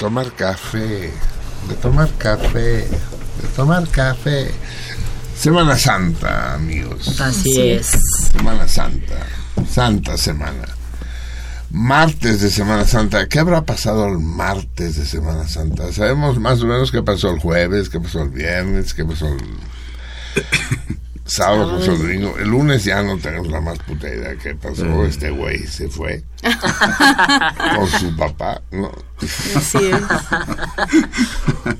Tomar café, de tomar café, de tomar café. Semana Santa, amigos. Así es. Semana Santa, Santa Semana. Martes de Semana Santa. ¿Qué habrá pasado el martes de Semana Santa? Sabemos más o menos qué pasó el jueves, qué pasó el viernes, qué pasó el sábado, el domingo. El lunes ya no tenemos la más puta idea qué pasó. Este güey se fue con su papá. No. Así es.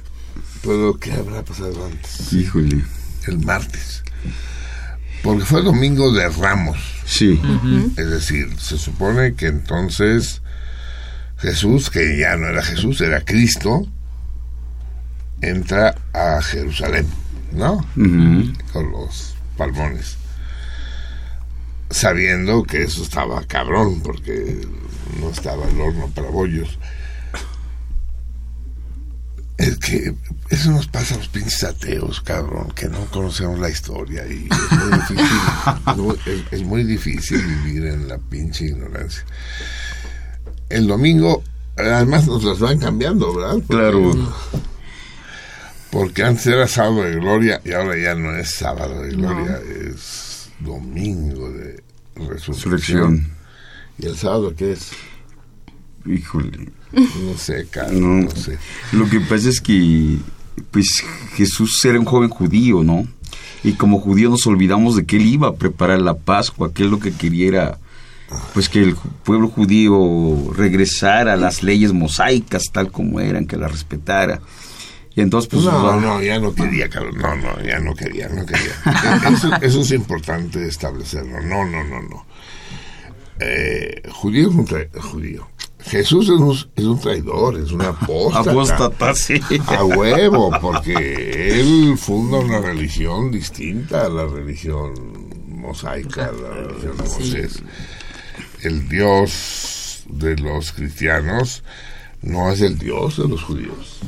Pero ¿qué habrá pasado antes? Híjole. El martes. Porque fue domingo de Ramos. Sí. Es decir, se supone que entonces Jesús, que ya no era Jesús, era Cristo, entra a Jerusalén, ¿no? Con los palmones. Sabiendo que eso estaba cabrón, porque no estaba el horno para bollos. Es que eso nos pasa a los pinches ateos, cabrón, que no conocemos la historia y es muy difícil, no, es, es muy difícil vivir en la pinche ignorancia. El domingo, además nos las van cambiando, ¿verdad? Porque- Claro. Porque antes era sábado de gloria y ahora ya no es sábado de gloria, es domingo de resurrección. ¿Y el sábado qué es? Híjole. No sé, Carlos, No. no sé. Lo que pasa es que, pues, Jesús era un joven judío, ¿no? Y como judío nos olvidamos de que él iba a preparar la Pascua, que él lo que quería era, pues, que el pueblo judío regresara a las leyes mosaicas tal como eran, que las respetara. Y entonces, pues, no, no, ya no quería, Carlos. No, no, ya no quería, no quería. Eso, eso es importante establecerlo. No, no, no, no. Eh, judío es un judío. Jesús es un, es un traidor, es una apóstata. apóstata, sí. A huevo, porque él funda una religión distinta a la religión mosaica, la religión de Moisés. El Dios de los cristianos no es el Dios de los judíos.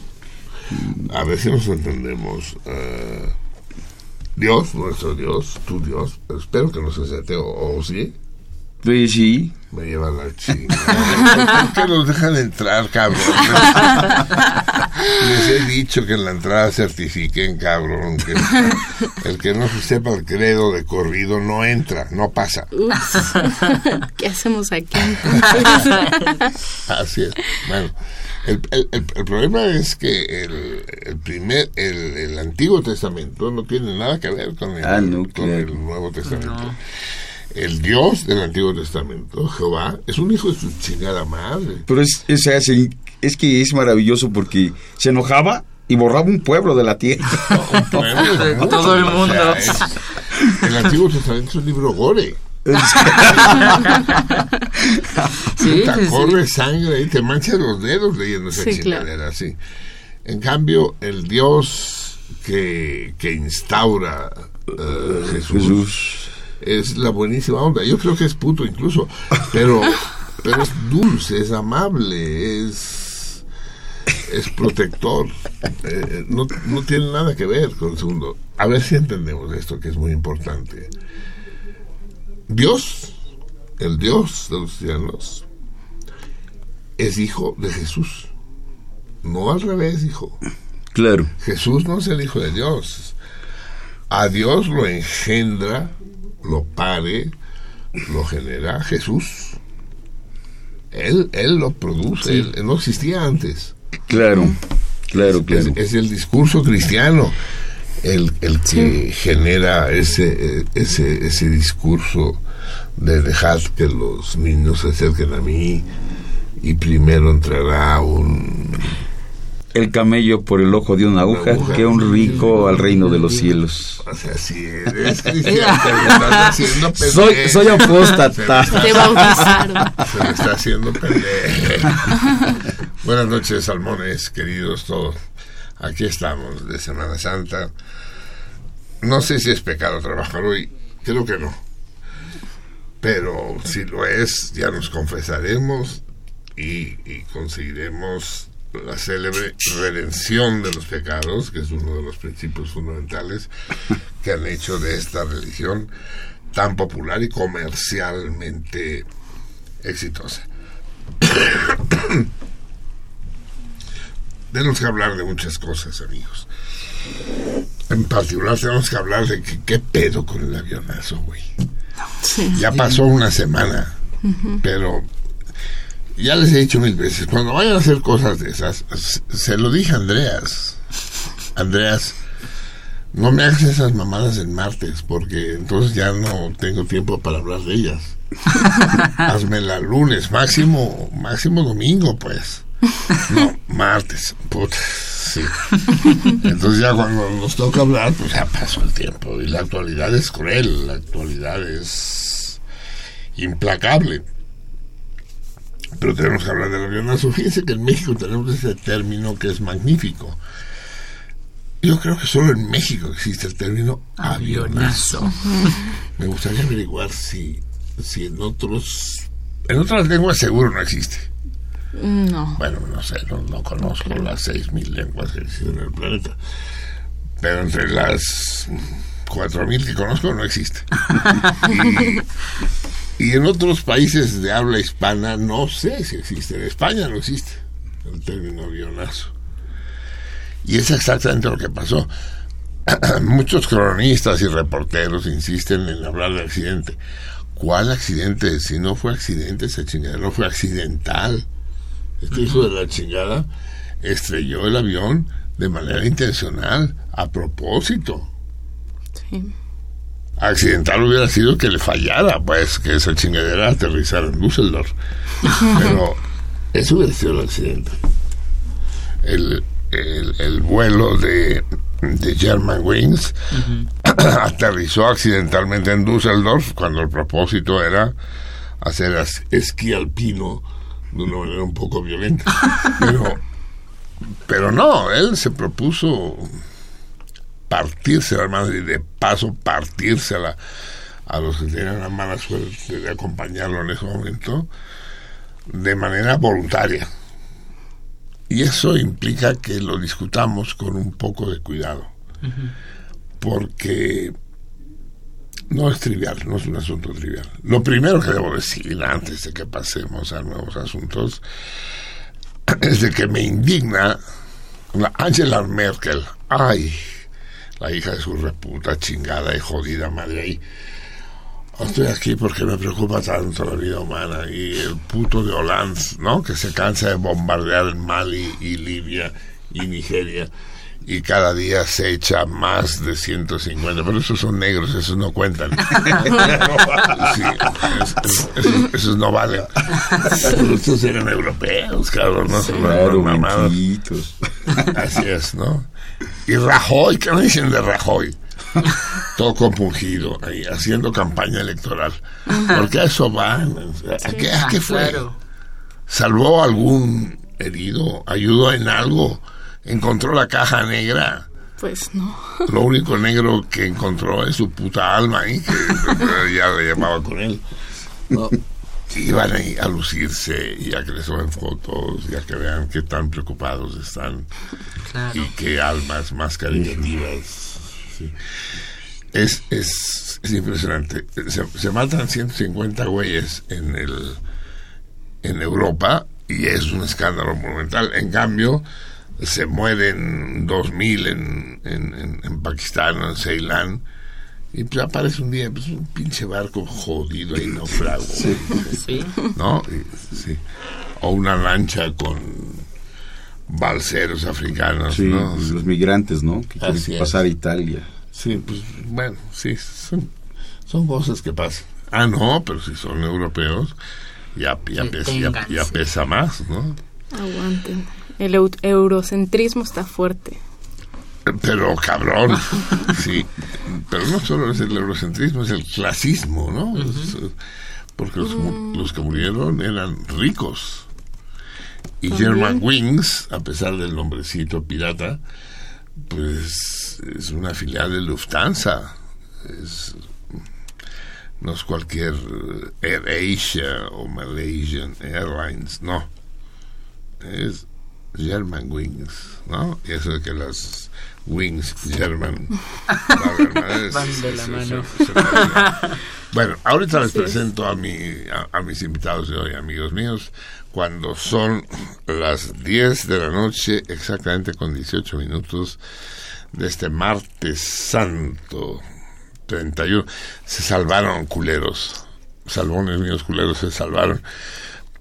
A si nos entendemos. eh, Dios, nuestro Dios, tu Dios, espero que no seas ateo, o sí, Pues sí. Me llevan la chingada. ¿Por qué los dejan entrar, cabrón? Les he dicho que en la entrada certifiquen, cabrón, que el que no se sepa el credo de corrido no entra, no pasa. Ups. ¿Qué hacemos aquí? Así es. Bueno, el, el- el- el problema es que el, el primer, el, el Antiguo Testamento no tiene nada que ver con el, Ah, no, con claro. el Nuevo Testamento. El Dios del Antiguo Testamento, Jehová, es un hijo de su chingada madre. Pero es, es, es, es que es maravilloso porque se enojaba y borraba un pueblo de la tierra. Un pueblo de Todo el o sea, mundo. es- el Antiguo Testamento es un libro gore. Sí, sí. corre sangre y te manchas los dedos leyendo esa Sí, claro. chingadera así. En cambio, el Dios que, que instaura eh, Jesús, Jesús. Es la buenísima onda. Yo creo que es puto incluso, pero, pero es dulce, es amable, es, es protector. Eh, no, no tiene nada que ver con el segundo. A ver si entendemos esto que es muy importante. Dios, el Dios de los cristianos, es hijo de Jesús. No al revés, hijo. Claro. Jesús no es el Hijo de Dios. A Dios lo engendra, lo pare, lo genera Jesús. Él, él lo produce, él, él no existía antes. Claro. Claro, claro. Es, es el discurso cristiano el, el que genera ese, eh, ese, ese discurso de dejad que los niños se acerquen a mí y primero entrará un El camello por el ojo de una aguja, aguja. que un rico al reino de los cielos. O sea, estás haciendo. Soy, soy Se apóstata. Te bautizaron. Se me está haciendo pendejo. Buenas noches, salmones, queridos todos. Aquí estamos de Semana Santa. No sé si es pecado trabajar hoy, creo que no. Pero si lo es, ya nos confesaremos y, y conseguiremos la célebre redención de los pecados, que es uno de los principios fundamentales que han hecho de esta religión tan popular y comercialmente exitosa. tenemos que hablar de muchas cosas, amigos. En particular tenemos que hablar de que- qué pedo con el avionazo, güey. Ya pasó una semana, pero ya les he dicho mil veces, cuando vayan a hacer cosas de esas, se lo dije a Andreas. Andreas, no me hagas esas mamadas en martes, porque entonces ya no tengo tiempo para hablar de ellas. Hazmela lunes, máximo, máximo domingo, pues. No, martes, puta, sí. Entonces ya cuando nos toca hablar, pues ya pasó el tiempo. Y la actualidad es cruel, la actualidad es implacable. Pero tenemos que hablar del avionazo. Fíjense que en México tenemos ese término que es magnífico. Yo creo que solo en México existe el término avionazo. Me gustaría averiguar si, si en otros... En otras lenguas seguro no existe. No. Bueno, no sé, no, no conozco las 6.000 lenguas que existen en el planeta. Pero entre las 4.000 que conozco no existe. Y, y en otros países de habla hispana no sé si existe. En España no existe el término avionazo. Y es exactamente lo que pasó. Muchos cronistas y reporteros insisten en hablar de accidente. ¿Cuál accidente? Si no fue accidente, esa chingada no fue accidental. Este hijo de la chingada estrelló el avión de manera intencional, a propósito. Sí. Accidental hubiera sido que le fallara, pues, que esa chingadera aterrizara en Düsseldorf. Pero eso hubiera sido el accidente. El, el, el vuelo de, de Germanwings aterrizó accidentalmente en Düsseldorf cuando el propósito era hacer esquí alpino de una manera un poco violenta. Pero, pero no, él se propuso partirse la madre y de paso partirse a, la, a los que tenían la mala suerte de acompañarlo en ese momento de manera voluntaria. Y eso implica que lo discutamos con un poco de cuidado. porque no es trivial, no es un asunto trivial. Lo primero que debo decir antes de que pasemos a nuevos asuntos es de que me indigna la Angela Merkel, ay, la hija de su reputa chingada y jodida madre ahí. Estoy aquí porque me preocupa tanto la vida humana y el puto de Hollande, ¿no? Que se cansa de bombardear Mali y Libia y Nigeria y cada día se echa más de 150, pero esos son negros, esos no cuentan. Sí, esos, esos no valen. Pero estos eran europeos, cabrón, no blanquitos. Así es, ¿no? Y Rajoy, ¿qué me dicen de Rajoy? Todo compungido, ahí, haciendo campaña electoral. Porque a eso van. ¿A qué, a qué fue? Claro. ¿Salvó algún herido? ¿Ayudó en algo? ¿Encontró la caja negra? Pues no. Lo único negro que encontró es su puta alma ahí, que ya la llevaba con él. ¿no? Iban ahí a lucirse y a que les tomen fotos y a que vean qué tan preocupados están Claro. y qué almas más caritativas. sí. Es, es, es impresionante. Se, se matan 150 güeyes en el en Europa y es un escándalo monumental. En cambio, se mueren 2.000 en, en, en, en Pakistán o en Ceilán y pues aparece un día pues, un pinche barco jodido ahí naufrago. Sí. ¿no? Y- sí. O una lancha con balseros africanos, Sí, ¿no? los migrantes, ¿no? Que quieren Así pasar a Italia. Sí, pues bueno, sí, son, son cosas que pasan. Ah, no, pero si son europeos, ya, ya, pesa, ya, sí. pesa más, ¿no? Aguanten. El eu- eurocentrismo está fuerte. Pero cabrón, sí. Pero no solo es el eurocentrismo, es el clasismo, ¿no? Es, eh, porque los, mu- los que murieron eran ricos. Y También. German Wings, a pesar del nombrecito pirata, pues es una filial de Lufthansa. Es, no es cualquier eh, AirAsia o Malaysian Airlines, no. Es German Wings, ¿no? Y eso de que las Wings German madres, Van de la mano. bueno, ahorita les presento a, mi, a, a mis invitados de hoy, amigos míos, cuando son las 10 de la noche, exactamente con 18 minutos de este martes santo 31. Se salvaron culeros, salvones míos culeros se salvaron.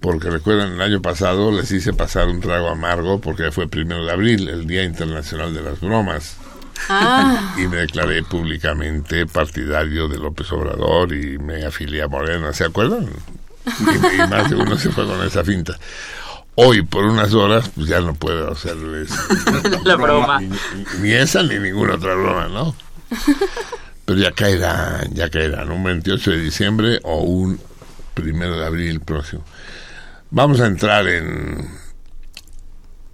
Porque recuerdan, el año pasado les hice pasar un trago amargo porque fue primero de abril, el Día Internacional de las Bromas Ah, y me declaré públicamente partidario de López Obrador y me afilié a Morena, ¿se acuerdan? Y, y más de uno se fue con esa finta. Hoy, por unas horas, pues ya no puedo hacerles La broma. Ni, ni- ni esa ni ninguna otra broma, ¿no? Pero ya caerán, ya caerán, un 28 de diciembre o un primero de abril próximo. Vamos a entrar en,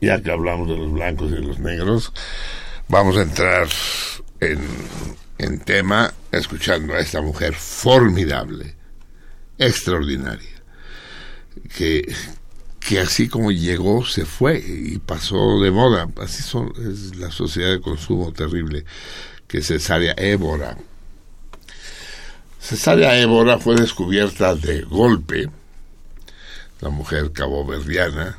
ya que hablamos de los blancos y de los negros, vamos a entrar en, en tema escuchando a esta mujer formidable, extraordinaria, que, que así como llegó, se fue y pasó de moda. Así es la sociedad de consumo terrible, que Cesárea Évora. Cesárea Évora fue descubierta de golpe, la mujer caboverdiana,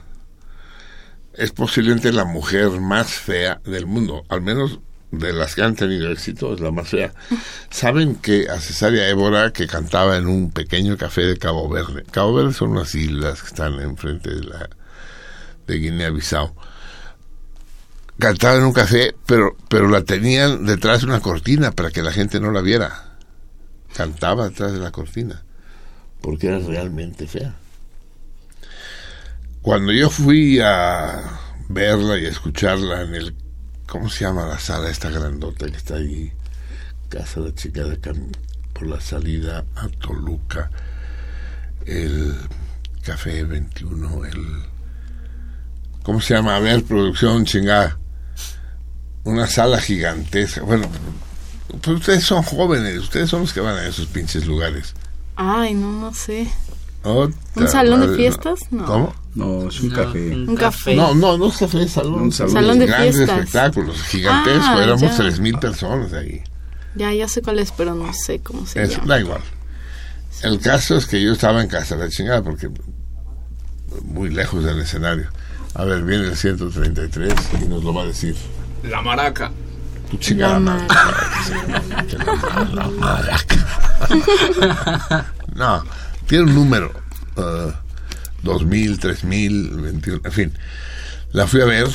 es posiblemente la mujer más fea del mundo, al menos de las que han tenido éxito, es la más fea. Saben que a Cesárea Évora, que cantaba en un pequeño café de Cabo Verde, Cabo Verde son unas islas que están enfrente de la de Guinea-Bissau, cantaba en un café, pero, pero la tenían detrás de una cortina para que la gente no la viera. Cantaba detrás de la cortina, porque era realmente fea. Cuando yo fui a verla y a escucharla en el, ¿cómo se llama la sala esta grandota que está ahí? Casa de Chica de Cam- por la salida a Toluca, el Café 21, el, ¿cómo se llama? A ver, producción chingada. Una sala gigantesca. Bueno, pues ustedes son jóvenes, ustedes son los que van a esos pinches lugares. ay, no, no sé. Otra ¿Un salón de fiestas? No. ¿Cómo? No, es un No, café. un café. No, no, no es café, es salón. Un salón. Salón de Grandes fiestas. espectáculos, gigantesco. Ah, Éramos ya. tres mil personas ahí. Ya, ya sé cuál es, pero no sé cómo se Eso, llama. da igual. El caso es que yo estaba en casa de la chingada porque muy lejos del escenario. A ver, viene el 133 y nos lo va a decir. La maraca. Tu chingada La. Que la, la maraca. No, tiene un número. eh, 2000, 3000, 21, en fin. La fui a ver,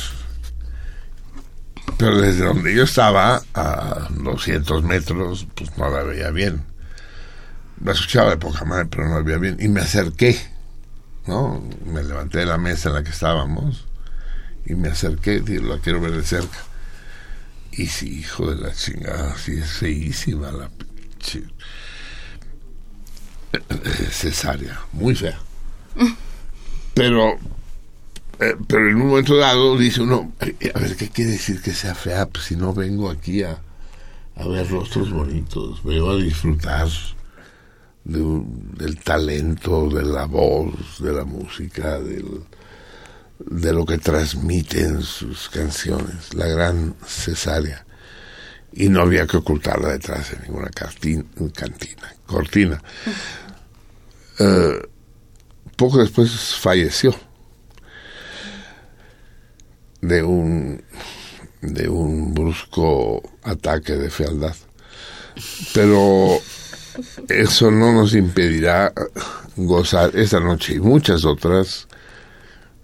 pero desde donde yo estaba, a 200 metros, pues no la veía bien. La escuchaba de poca madre, pero no la veía bien. Y me acerqué, ¿no? Me levanté de la mesa en la que estábamos y me acerqué, la quiero ver de cerca. Y sí, hijo de la chingada, sí es feísima la pinche eh, cesárea, muy fea. Pero, eh, pero en un momento dado dice uno, a ver, ¿qué quiere decir que sea fea? Pues si no vengo aquí a, a ver rostros bonitos, vengo a disfrutar de un- del talento, de la voz, de la música, del, de lo que transmiten sus canciones, la gran cesárea. Y no había que ocultarla detrás de ninguna cantina, cortina. Poco después falleció de un de un brusco ataque de fealdad. Pero eso no nos impedirá gozar esta noche y muchas otras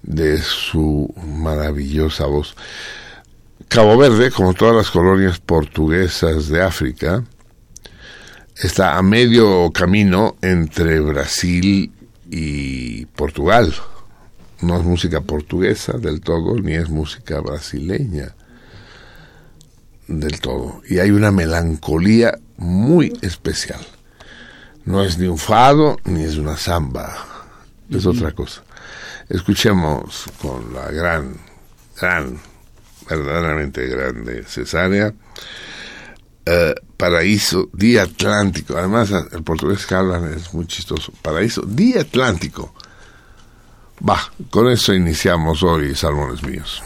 de su maravillosa voz. Cabo Verde, como todas las colonias portuguesas de África, está a medio camino entre Brasil y Portugal. No es música portuguesa del todo, ni es música brasileña del todo. Y hay una melancolía muy especial. No es ni un fado, ni es una samba, es otra cosa. Escuchemos con la gran, gran, verdaderamente grande cesárea, eh, Paraíso Día Atlántico. Además, el portugués que hablan es muy chistoso. Paraíso Día Atlántico. Va, con eso iniciamos hoy, Salmones Míos.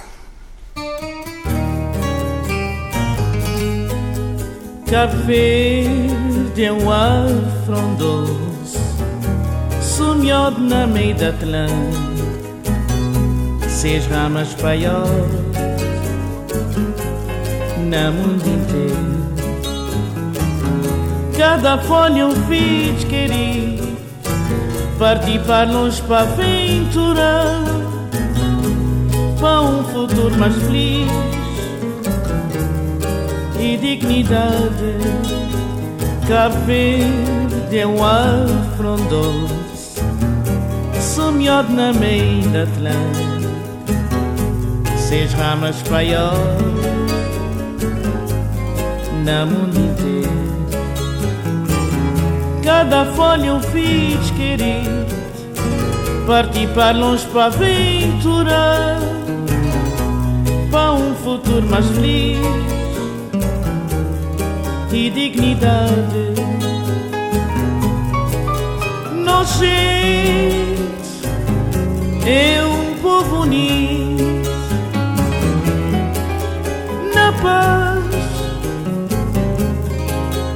Cabo Verde é um ar frondoso, na meia da seis ramas paiol na mundo inteiro. Cada folha um filho querido, partir para longe para aventurar, para um futuro mais feliz e dignidade. Cabo Verde é um ar frondoso, na meia Atlântica, seis ramas paiol. Na mundo inteiro. Cada folha um fiz querido, partir para longe para aventurar, para um futuro mais feliz e dignidade. Nós gente é um povo unido na paz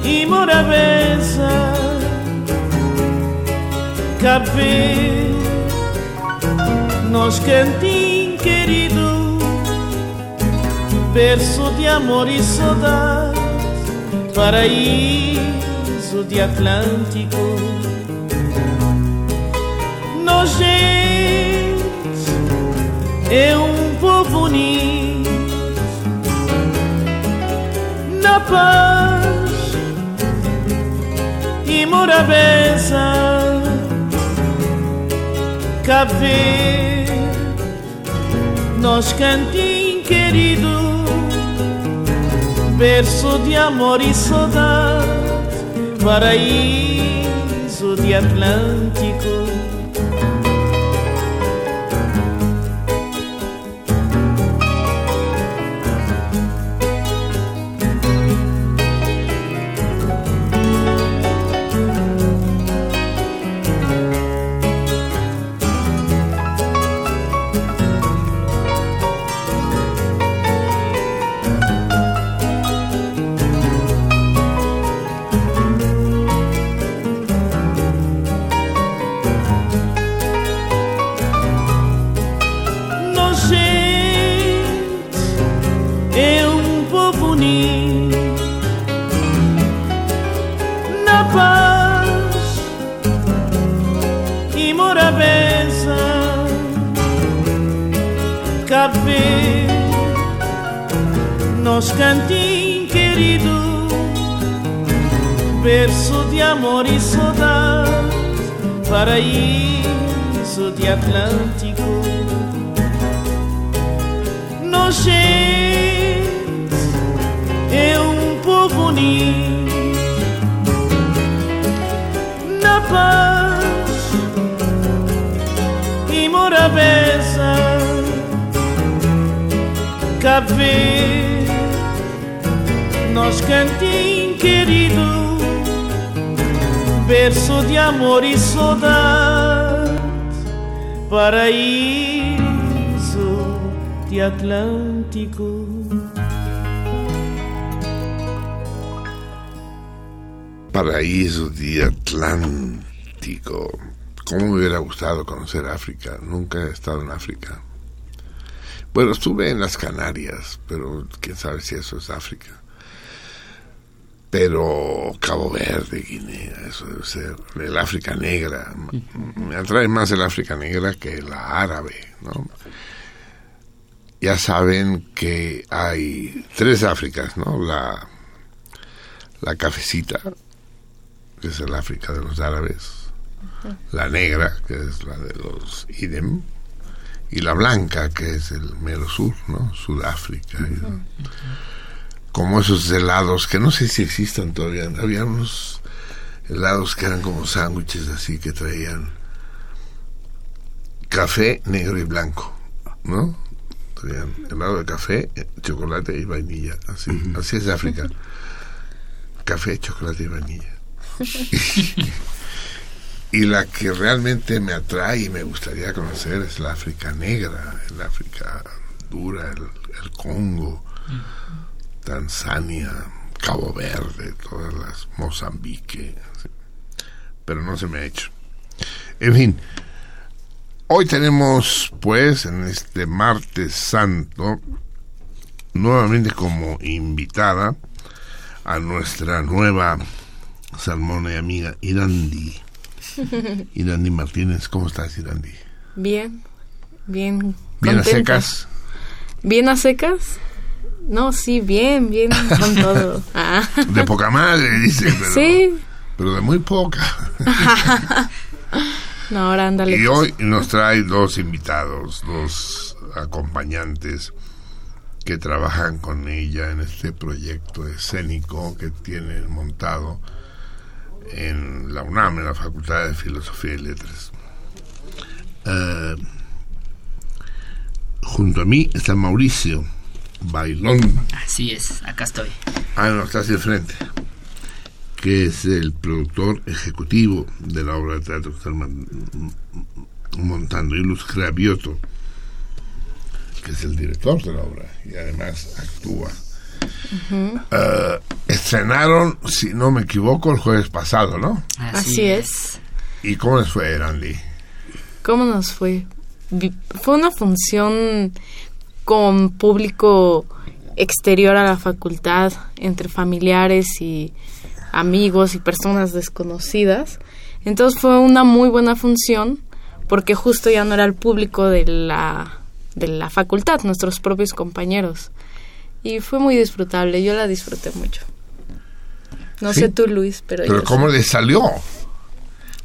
e morabeza. Cabo Verde, nós cantinho querido, berço de amor e saudade paraíso de Atlântico. Nós é um povo unido na paz e morabeza. Cabo Verde, nós cantinho querido berço de amor e saudade, paraíso de Atlântico. Paraíso de Atlántico. ¿Cómo me hubiera gustado conocer África? Nunca he estado en África. Bueno, estuve en las Canarias, pero quién sabe si eso es África. Pero Cabo Verde, Guinea, eso debe ser. El África Negra. Me atrae más el África Negra que la árabe. Ya saben que hay tres Áfricas, ¿no? La, la cafecita, que es el África de los árabes, la negra, que es la de los idem, y la blanca, que es el mero sur, ¿no? Sudáfrica. Como esos helados, que no sé si existan todavía. Había unos helados que eran como sándwiches así, que traían café, negro y blanco, ¿no? Traían helado de café, chocolate y vainilla. Así, así es África. Café, chocolate y vainilla. Y la que realmente me atrae y me gustaría conocer es la África negra, el África dura, el, el Congo, Tanzania, Cabo Verde, todas las Mozambique. Pero no se me ha hecho. En fin, hoy tenemos pues en este martes santo nuevamente como invitada a nuestra nueva salmona y amiga Irandi. Irandi Martínez, ¿cómo estás, Irandi? Bien, bien. ¿Bien a secas? ¿Bien a secas? No, sí, bien, bien con todo. Ah. De poca madre, dice, pero, Sí. pero de muy poca. No, ahora ándale. Y pues. hoy nos trae dos invitados, dos acompañantes que trabajan con ella en este proyecto escénico que tienen montado en la UNAM, en la Facultad de Filosofía y Letras. Eh, junto a mí está Mauricio Bailón. Así es, acá estoy. Ah, no, está hacia el frente. Que es el productor ejecutivo de la obra de teatro que están montando. Y Luz Cravioto, que es el director de la obra y además actúa. Eh, estrenaron, si no me equivoco, el jueves pasado, ¿no? Así es. ¿Y cómo les fue, Randy? ¿Cómo nos fue? Fue una función con público exterior a la facultad, entre familiares y amigos y personas desconocidas. Entonces fue una muy buena función porque justo ya no era el público de la, de la facultad, nuestros propios compañeros. Y fue muy disfrutable, yo la disfruté mucho. No Sí. sé tú, Luis, pero, Pero yo ¿cómo les salió?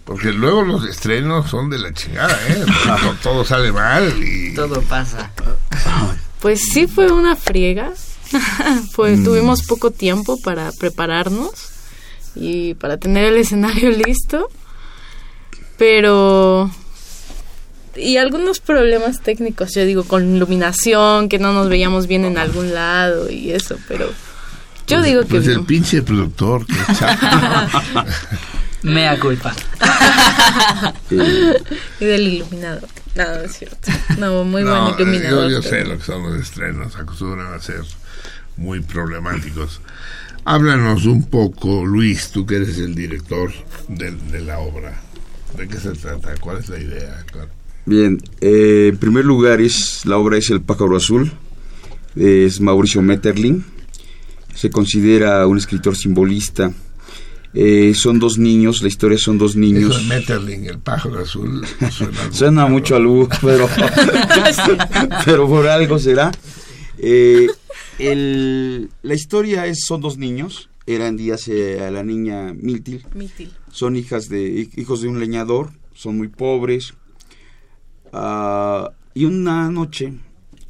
Porque luego los estrenos son de la chingada, ¿eh? Todo, todo sale mal y... Todo pasa. Pues sí fue una friega. pues tuvimos poco tiempo para prepararnos y para tener el escenario listo. Pero y algunos problemas técnicos, yo digo, con iluminación, que no nos veíamos bien en algún lado y eso, pero yo digo que Pues el pinche productor, que. Mea culpa. y del iluminador. No, no es cierto. No, muy No, buen iluminador. Yo, yo sé lo que son los estrenos, acostumbran a ser muy problemáticos. Háblanos un poco, Luis, tú que eres el director de, de la obra. ¿De qué se trata? ¿Cuál es la idea? Claro. Bien, eh, en primer lugar es la obra es El pájaro azul, es Mauricio Metterling, se considera un escritor simbolista Eh, son dos niños, la historia son dos Eso niños. de Metterling, el pájaro azul, suena, Suena mucho a luz, pero, pero por algo será. Eh, el- la historia es, son dos niños, eran días a la niña Miltil, Mítil. son hijas de hijos de un leñador, son muy pobres. Ah, y una noche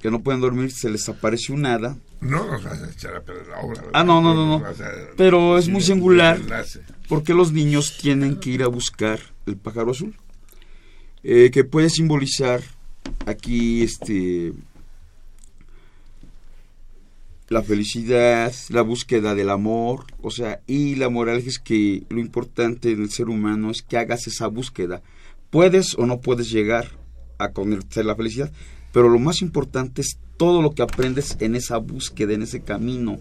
que no pueden dormir se les aparece un hada, No nos vas a echar a perder la obra. Ah, no, no, no, no. Pero es muy singular. porque los niños tienen que ir a buscar el pájaro azul, eh, que puede simbolizar aquí este la felicidad, la búsqueda del amor, o sea, y la moral es que lo importante en el ser humano es que hagas esa búsqueda. Puedes o no puedes llegar a conocer la felicidad, pero lo más importante es todo lo que aprendes en esa búsqueda, en ese camino.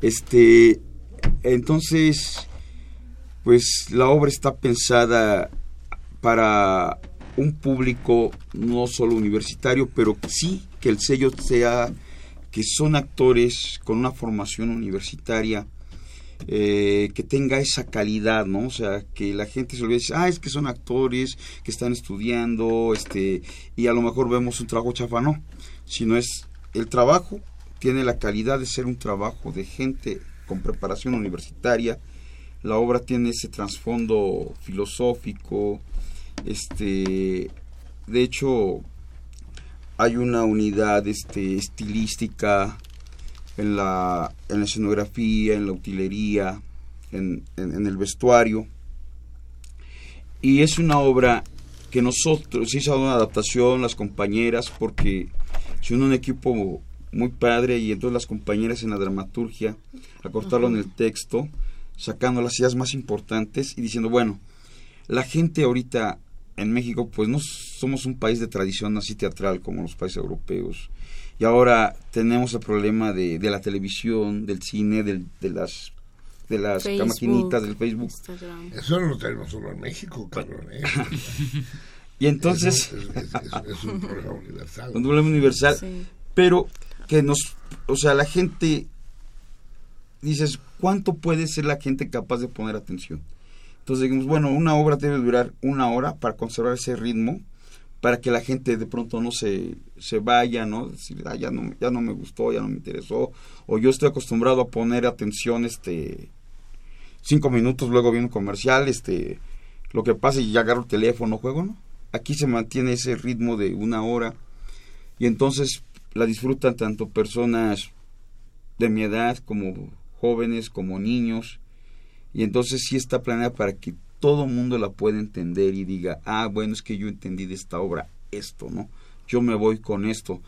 Este, entonces, pues la obra está pensada para un público no solo universitario, pero sí que el sello sea que son actores con una formación universitaria eh, que tenga esa calidad, ¿no? O sea, que la gente se olvide, ah, es que son actores que están estudiando, este, y a lo mejor vemos un trabajo chafa, no, sino es el trabajo tiene la calidad de ser un trabajo de gente con preparación universitaria, la obra tiene ese trasfondo filosófico, este, de hecho, hay una unidad este, estilística en la, en la escenografía, en la utilería, en, en- en el vestuario. Y es una obra que nosotros, se hizo una adaptación, las compañeras, porque unió un equipo muy padre y entonces las compañeras en la dramaturgia, acortaron el texto, sacando las ideas más importantes y diciendo, bueno, la gente ahorita en México, pues no somos un país de tradición así teatral como los países europeos. Y ahora tenemos el problema de, de la televisión, del cine, del- de las de las Facebook, maquinitas, del Facebook. Instagram. Eso no lo tenemos solo en México, cabrón. ¿eh? Y entonces, Es, es- es- es un problema universal. un problema universal, Sí. pero que nos, o sea, la gente, dices, ¿cuánto puede ser la gente capaz de poner atención? Entonces dijimos, bueno, una obra debe durar una hora para conservar ese ritmo, para que la gente de pronto no se, se vaya, ¿no? Decir, "Ah, ya no, ya no me gustó, ya no me interesó, o yo estoy acostumbrado a poner atención, este, cinco minutos, luego viene un comercial, este, lo que pasa y ya agarro el teléfono, juego, ¿no? Aquí se mantiene ese ritmo de una hora y entonces la disfrutan tanto personas de mi edad como jóvenes, como niños, y entonces sí está planeada para que todo mundo la pueda entender y diga, ah, bueno, es que yo entendí de esta obra esto, ¿no? Yo me voy con esto.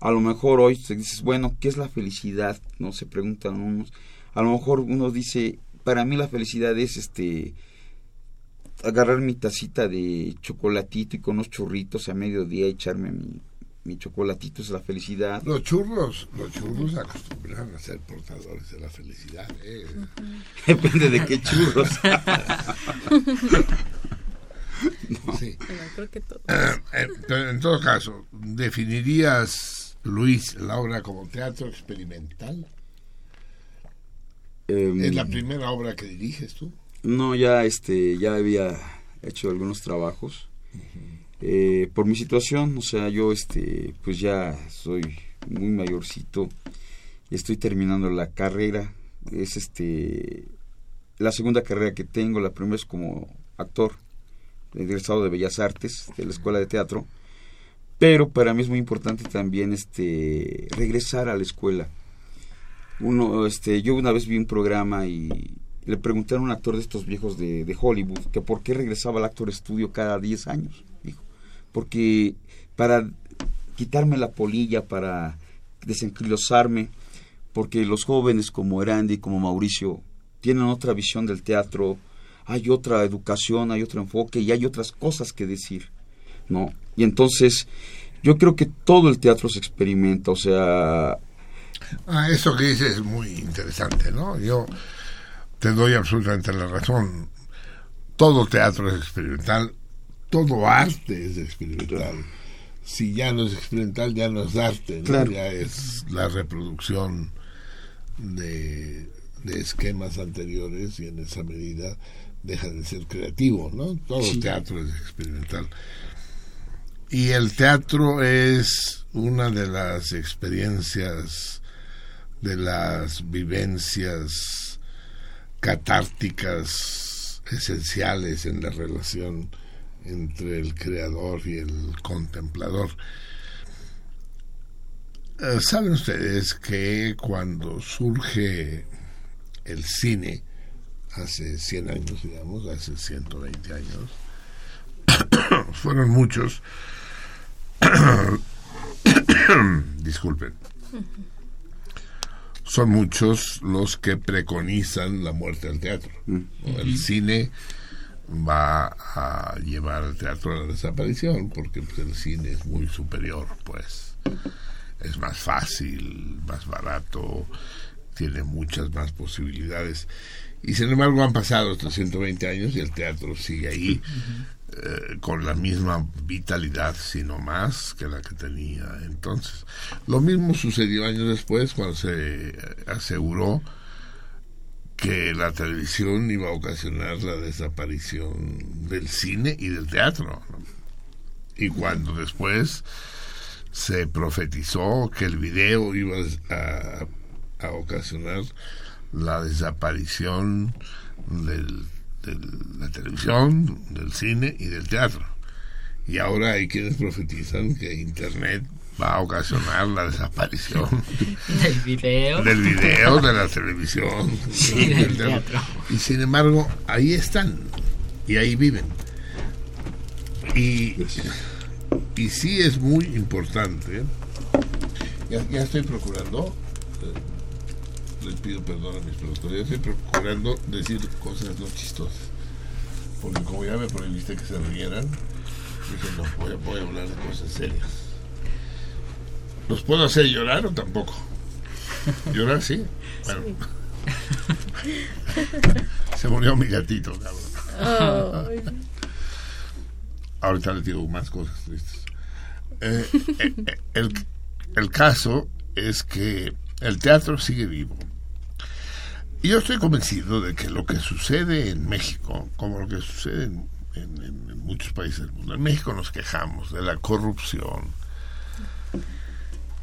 A lo mejor hoy se dices, bueno, ¿qué es la felicidad? No se preguntan unos. A lo mejor uno dice, para mí la felicidad es este agarrar mi tacita de chocolatito y con unos churritos a mediodía echarme mi, mi chocolatito es la felicidad. Los churros, los churros acostumbran a ser portadores de la felicidad. ¿eh? Depende de qué churros. Sí. Bueno, creo que todo. Eh, en todo caso, ¿definirías, Luis, la obra como teatro experimental? Em, ¿Es la primera obra que diriges tú? No, ya este, ya había hecho algunos trabajos. Eh, por mi situación, o sea, yo este, pues ya soy muy mayorcito estoy terminando la carrera. Es este la segunda carrera que tengo, la primera es como actor, egresado de Bellas Artes, de la Escuela de Teatro. Pero para mí es muy importante también este regresar a la escuela. Uno, este, yo una vez vi un programa y le pregunté a un actor de estos viejos de, de Hollywood que por qué regresaba al actor estudio cada 10 años. Porque para quitarme la polilla, para desencrilosarme, porque los jóvenes como Erandi, como Mauricio, tienen otra visión del teatro, hay otra educación, hay otro enfoque y hay otras cosas que decir, ¿no? Y entonces, yo creo que todo el teatro se experimenta, o sea, Ah, eso que dices es muy interesante, ¿no? Yo te doy absolutamente la razón. Todo teatro es experimental, todo arte es experimental. Si ya no es experimental, ya no es arte, ¿no? Claro. ya es la reproducción de de esquemas anteriores y en esa medida deja de ser creativo, ¿no? Todo Sí. teatro es experimental. Y el teatro es una de las experiencias, de las vivencias catárticas esenciales en la relación entre el creador y el contemplador. Eh, Saben ustedes que cuando surge el cine, hace 100 años, digamos, hace 120 años, fueron muchos, disculpen, son muchos los que preconizan la muerte del teatro. ¿no? El cine va a llevar al teatro a la desaparición, porque pues, el cine es muy superior, pues es más fácil, más barato, tiene muchas más posibilidades. Y sin embargo han pasado estos 120 años y el teatro sigue ahí eh, con la misma vitalidad, sino más que la que tenía entonces. Lo mismo sucedió años después cuando se eh, aseguró que la televisión iba a ocasionar la desaparición del cine y del teatro. Y cuando después se profetizó que el video iba a, a ocasionar la desaparición del- de la televisión, del cine y del teatro. Y ahora hay quienes profetizan que Internet va a ocasionar la desaparición Del video. del video, de la televisión, Sí, del teatro. Y sin embargo, ahí están y ahí viven. Y, y sí es muy importante. Ya, ya estoy procurando, eh, les pido perdón a mis productores, ya estoy procurando decir cosas no chistosas. Porque como ya me prohibiste que se rieran, dije, no, voy a hablar de cosas serias. ¿Los puedo hacer llorar o tampoco? ¿Llorar sí? Bueno. Se murió mi gatito, cabrón. Ahorita les digo más cosas tristes. Eh, eh, eh, el, el caso es que el teatro sigue vivo. Y yo estoy convencido de que lo que sucede en México, como lo que sucede en, en- en- en muchos países del mundo, en México nos quejamos de la corrupción,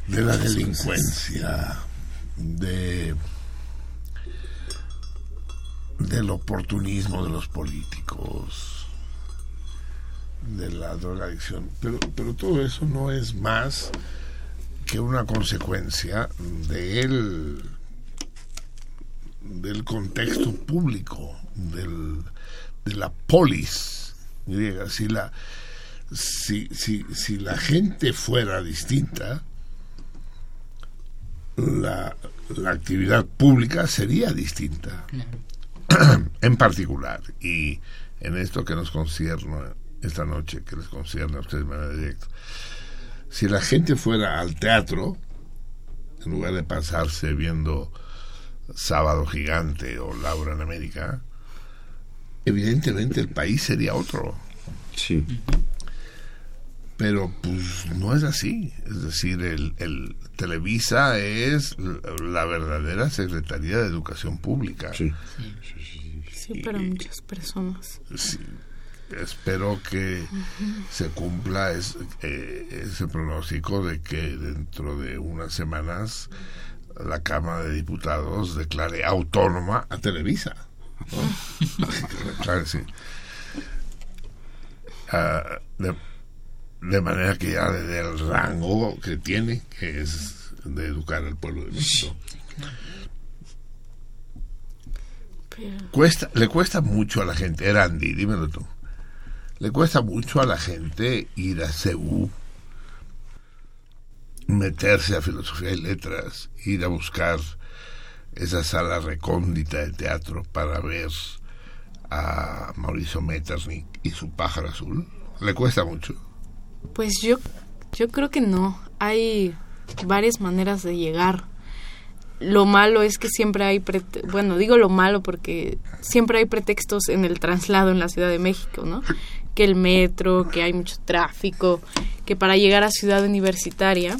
de la delincuencia, de del oportunismo de los políticos, de la drogadicción, pero, pero todo eso no es más que una consecuencia del del contexto público, del, de la polis griega. Si la, si, si, si la gente fuera distinta, la, la actividad pública sería distinta. en particular, y en esto que nos concierne esta noche, que les concierne a ustedes de manera directa, si la gente fuera al teatro, en lugar de pasarse viendo Sábado Gigante o Laura en América, evidentemente el país sería otro. Sí. Pero pues no es así. Es decir, el, el Televisa es la verdadera Secretaría de Educación Pública. Sí. Sí, para muchas personas. Sí, espero que se cumpla es- eh, ese pronóstico de que dentro de unas semanas la Cámara de Diputados declare autónoma a Televisa. ¿no? claro, sí. Ah, de, de manera que ya le dé el rango que tiene, que es de educar al pueblo de México. Pero Cuesta, le cuesta mucho a la gente, Erandi, dímelo tú. Le cuesta mucho a la gente ir a CEU, meterse a filosofía y letras, ir a buscar esa sala recóndita de teatro para ver a Mauricio Metternich y su pájaro azul. Le cuesta mucho. Pues yo, yo creo que no. Hay varias maneras de llegar. Lo malo es que siempre hay, bueno, digo lo malo porque siempre hay pretextos en el traslado en la Ciudad de México, ¿no? Que el metro, que hay mucho tráfico, que para llegar a Ciudad Universitaria,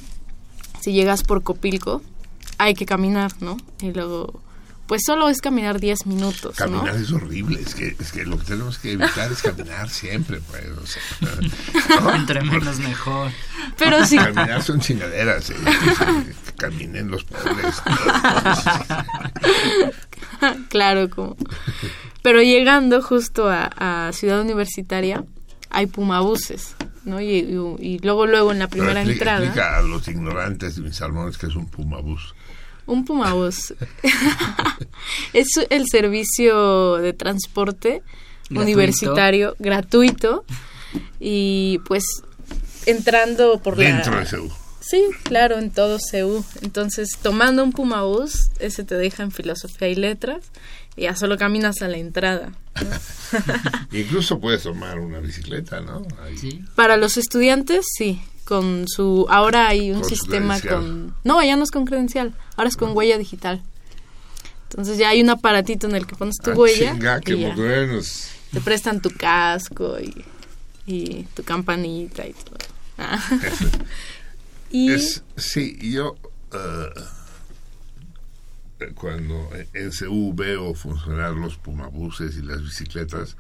si llegas por Copilco, hay que caminar, ¿no? Y luego pues solo es caminar 10 minutos, ¿no? Caminar es horrible, es que, es que lo que tenemos que evitar es caminar siempre, pues. O sea, ¿no? Entre menos mejor. Pero sí, Caminar son chingaderas, eh, que caminen los pobres. claro, como... Pero llegando justo a, a Ciudad Universitaria, hay pumabuses, ¿no? Y, y- y luego, luego en la primera explica, entrada... explica a los ignorantes de mis salmones que es un pumabús. Un Pumabús es el servicio de transporte Gratuito. universitario gratuito y pues entrando por Dentro la... de CEU. Sí, claro, en todo CEU. Entonces, tomando un Pumabús, ese te deja en filosofía y letras y ya solo caminas a la entrada. Incluso puedes tomar una bicicleta, ¿no? Ahí. Sí. Para los estudiantes, sí, con su... Ahora hay un Con sistema con... No, ya no es con credencial, ahora es con huella digital. Entonces ya hay un aparatito en el que pones tu Ah, huella chinga, qué y ya. te prestan tu casco y, y tu campanita y todo. Ah. y Es, sí, yo eh, cuando en CEU veo funcionar los pumabuses y las bicicletas,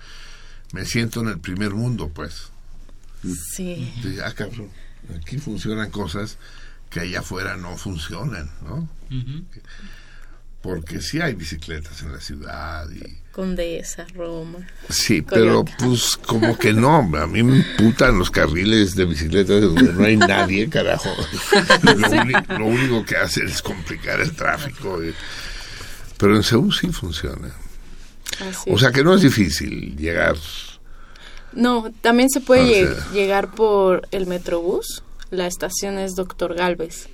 me siento en el primer mundo, pues. sí, Entonces, ah, cabrón, aquí funcionan cosas que allá afuera no funcionan, ¿no? Porque sí hay bicicletas en la ciudad y... Condesa, Roma. Sí, pero pues como que no, a mí me putan los carriles de bicicletas donde no hay nadie, carajo. Lo, único que hacen es complicar el tráfico. y- Pero en Seúl sí funciona. Así O sea que no es difícil llegar. No, también se puede sea- llegar por el Metrobús. La estación es Doctor Galvez.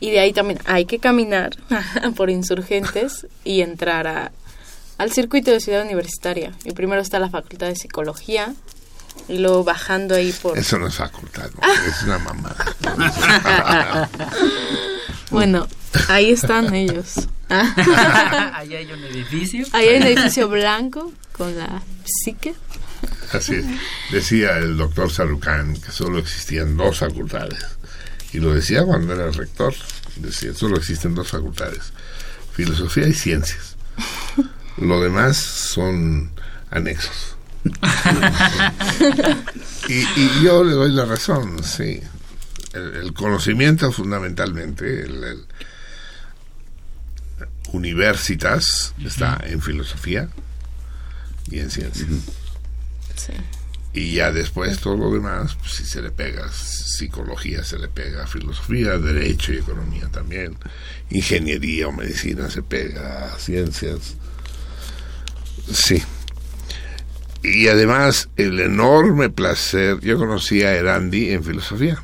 Y de ahí también hay que caminar por insurgentes y entrar a, al circuito de Ciudad Universitaria. Y primero está la Facultad de Psicología. Y luego bajando ahí por... Eso no es facultad, ¿no? es una mamada. Bueno, ahí están ellos. Ahí hay un edificio. Ahí hay un edificio blanco con la psique. Así es. Decía el doctor Sarucán que solo existían dos facultades. Y lo decía cuando era rector. Decía, solo existen dos facultades. Filosofía y ciencias. Lo demás son anexos. y, y yo le doy la razón, sí. El, el conocimiento fundamentalmente, el, el universitas está en filosofía y en ciencias. Sí. Y ya después todo lo demás, pues si se le pega psicología, se le pega filosofía, derecho y economía también, ingeniería o medicina se pega ciencias. Sí. Y además el enorme placer, yo conocí a Erandi en filosofía,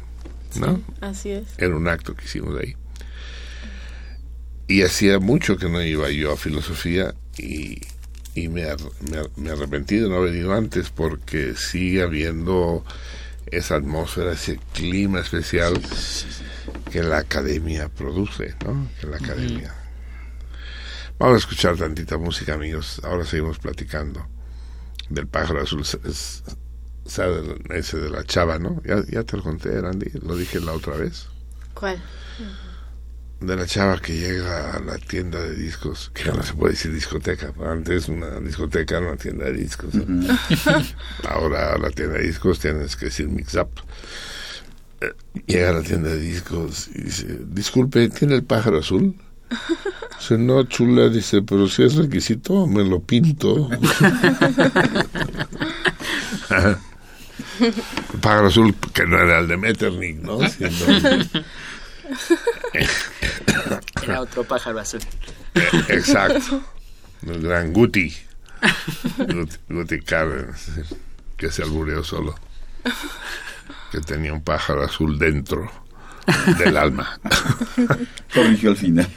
¿no? Así es. en un acto que hicimos ahí. Y hacía mucho que no iba yo a filosofía y, y me, ar- me, ar- me arrepentí de no haber ido antes porque sigue habiendo esa atmósfera, ese clima especial que la academia produce, ¿no? Que la academia. Vamos a escuchar tantita música, amigos. Ahora seguimos platicando del pájaro azul. Es- es- ¿Sabe ese de la chava, no? Ya, ya te lo conté, Randy. Lo dije la otra vez ¿Cuál? De la chava que llega a la tienda de discos, que no se puede decir discoteca, antes una discoteca era una tienda de discos. ¿no? Ahora a la tienda de discos tienes que decir mix up. Eh, Llega a la tienda de discos y dice, disculpe, ¿tiene el pájaro azul? Dice, no, chula, dice, pero si es requisito, me lo pinto. el pájaro azul, que no era el de Metternich, ¿no? Era otro pájaro azul. Eh, Exacto. El gran Guti. Guti, Guti Cárdenas, que se albureó solo. Que tenía un pájaro azul dentro del alma. Corrigió al final.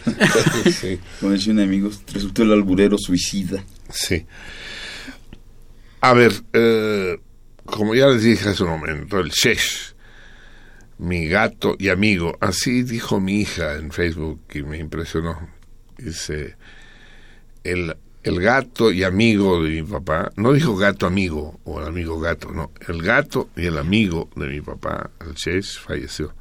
sí. Como decía un amigo, resultó el alburero suicida. Sí. A ver, eh, como ya les dije hace un momento, el Shesh, mi gato y amigo, así dijo mi hija en Facebook y me impresionó. Dice, el, el gato y amigo de mi papá, no dijo gato amigo o el amigo gato, no, el gato y el amigo de mi papá, el Shesh, falleció.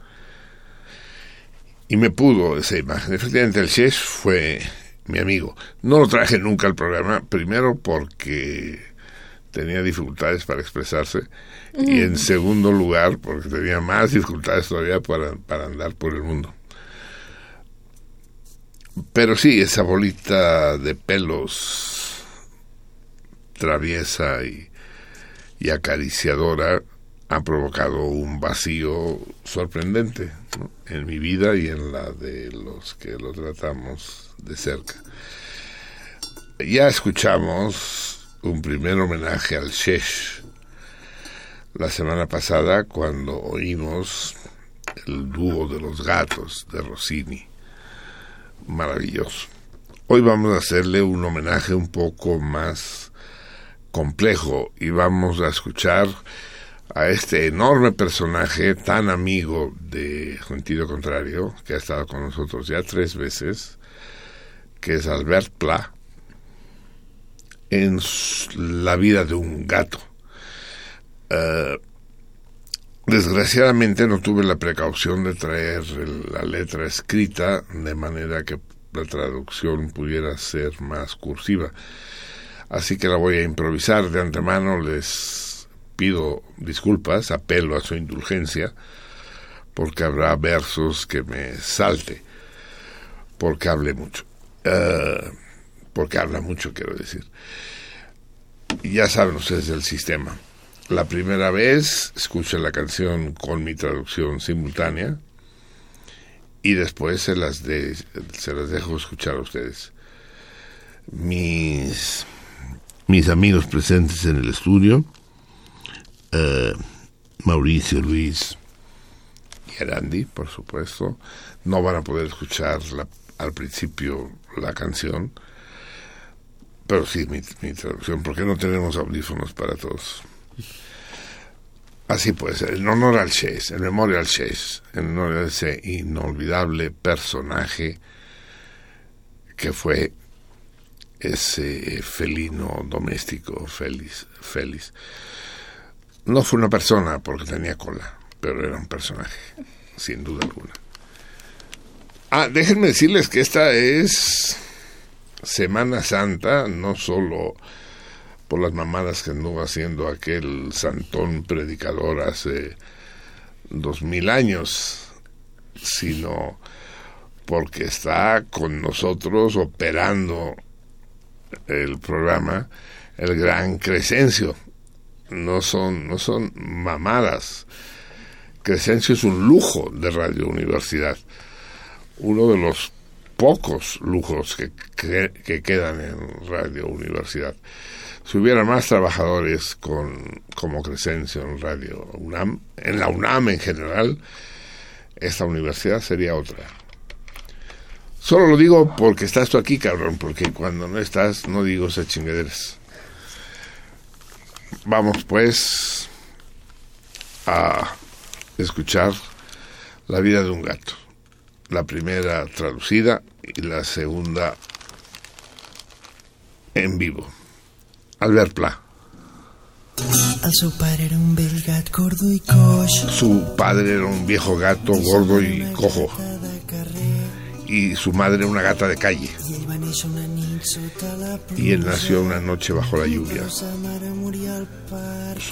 Y me pudo esa imagen. Efectivamente, el Shesh fue mi amigo. No lo traje nunca al programa, primero porque tenía dificultades para expresarse y en segundo lugar porque tenía más dificultades todavía para, para andar por el mundo. Pero sí, esa bolita de pelos traviesa y, y acariciadora ha provocado un vacío sorprendente ¿no? en mi vida y en la de los que lo tratamos de cerca. Ya escuchamos un primer homenaje al Shesh la semana pasada cuando oímos el dúo de los gatos de Rossini. Maravilloso. Hoy vamos a hacerle un homenaje un poco más complejo y vamos a escuchar a este enorme personaje tan amigo de Sentido Contrario, que ha estado con nosotros ya tres veces, que es Albert Pla, en la vida de un gato. Uh, desgraciadamente no tuve la precaución de traer la letra escrita de manera que la traducción pudiera ser más cursiva. Así que la voy a improvisar de antemano. Les pido disculpas, apelo a su indulgencia, porque habrá versos que me salte, porque hable mucho. Uh, porque habla mucho, quiero decir. Ya saben ustedes del sistema. La primera vez escuchen la canción con mi traducción simultánea y después se las, de, se las dejo escuchar a ustedes. Mis, mis amigos presentes en el estudio, uh, Mauricio, Luis y Arandi, por supuesto, no van a poder escuchar la, al principio la canción, pero sí mi, mi traducción, porque no tenemos audífonos para todos. Así pues, en honor al Chase, en memoria al Chase, en honor a ese inolvidable personaje que fue ese felino doméstico feliz, feliz. No fue una persona porque tenía cola, pero era un personaje, sin duda alguna. Ah, déjenme decirles que esta es Semana Santa, no solo por las mamadas que anduvo haciendo aquel santón predicador hace dos mil años, sino porque está con nosotros operando el programa el gran Crescencio. No son, no son mamadas. Crescencio es un lujo de Radio Universidad. Uno de los pocos lujos que, que, que quedan en Radio Universidad si hubiera más trabajadores con como Crescencio en Radio UNAM, en la UNAM en general, esta universidad sería otra. Solo lo digo porque estás tú aquí, cabrón, porque cuando no estás no digo esas chingaderas. Vamos pues a escuchar La vida de un gato. La primera traducida y la segunda en vivo. Albert Pla. El seu pare era un vell gat gordo i coix. Su padre era un viejo gato gordo y cojo. Y su madre una gata de calle. Y él nació una noche bajo la lluvia. Su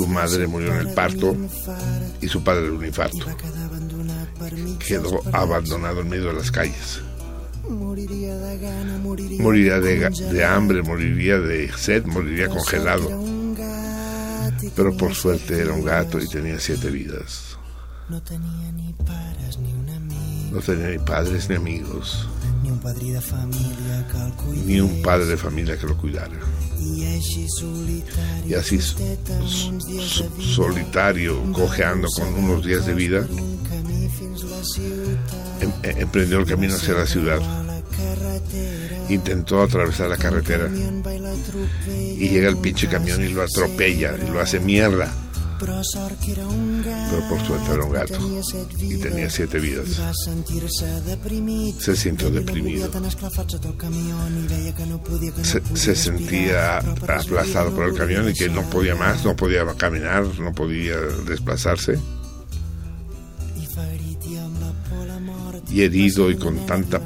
madre murió en el parto y su padre de un infarto. Quedó abandonado en medio de las calles. De gana, Moriría de, de hambre, moriría de sed, moriría congelado. Pero por suerte era un gato y tenía siete vidas. No tenía ni padres ni amigos, ni un de que ni padre de familia que lo cuidara. Y así solitario, cojeando con unos días de vida, em- em- emprendió el camino hacia la ciudad. Intentó atravesar la carretera. y llega el pinche camión y lo atropella y lo hace mierda. Pero por suerte era un gato y tenía siete vidas. Se sintió deprimido. Se, se sentía aplastado por el camión y que no podía más, no podía caminar, no podía desplazarse. Y herido y con tanta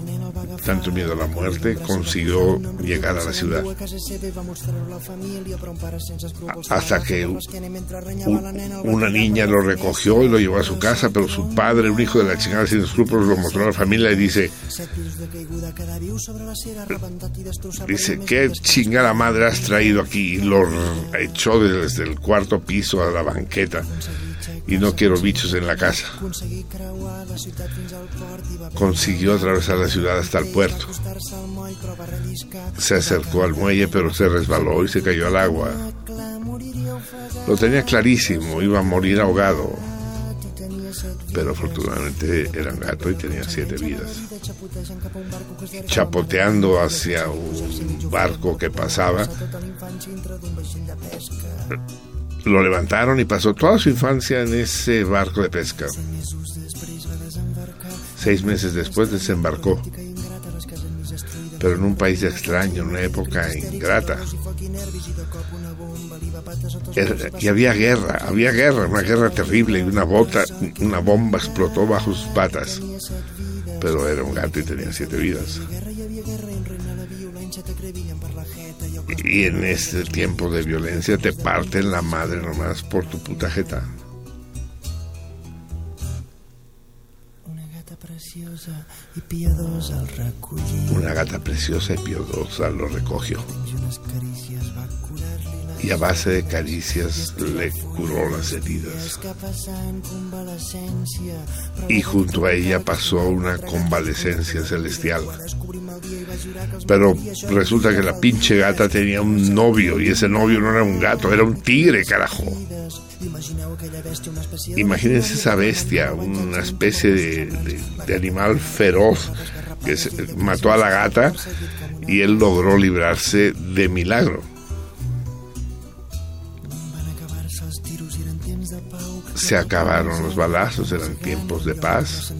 tanto miedo a la muerte, consiguió llegar a la ciudad. Hasta que una niña lo recogió y lo llevó a su casa, pero su padre, un hijo de la chingada sin escrúpulos, lo mostró a la familia y dice, dice, ¿qué chingada madre has traído aquí? Y lo echó desde el cuarto piso a la banqueta y no quiero bichos en la casa. Consiguió atravesar la ciudad hasta el puerto. Se acercó al muelle, pero se resbaló y se cayó al agua. Lo tenía clarísimo, iba a morir ahogado. Pero afortunadamente era un gato y tenía siete vidas. Chapoteando hacia un barco que pasaba, lo levantaron y pasó toda su infancia en ese barco de pesca. Seis meses después desembarcó, pero en un país extraño, en una época ingrata. Era- y había guerra, había guerra, una guerra terrible y una bota, una bomba explotó bajo sus patas. Pero era un gato y tenía siete vidas. Y en este tiempo de violencia te parten la madre nomás por tu puta jeta. preciosa i piadosa el recollí. Una gata preciosa y piadosa lo recogió. Y a base de caricias le curó las heridas. Y junto a ella pasó una convalecencia celestial. Pero resulta que la pinche gata tenía un novio y ese novio no era un gato, era un tigre, carajo. Imagínense esa bestia, una especie de, de- de animal feroz que se- mató a la gata y él logró librarse de milagro. Se acabaron los balazos, eran tiempos de paz,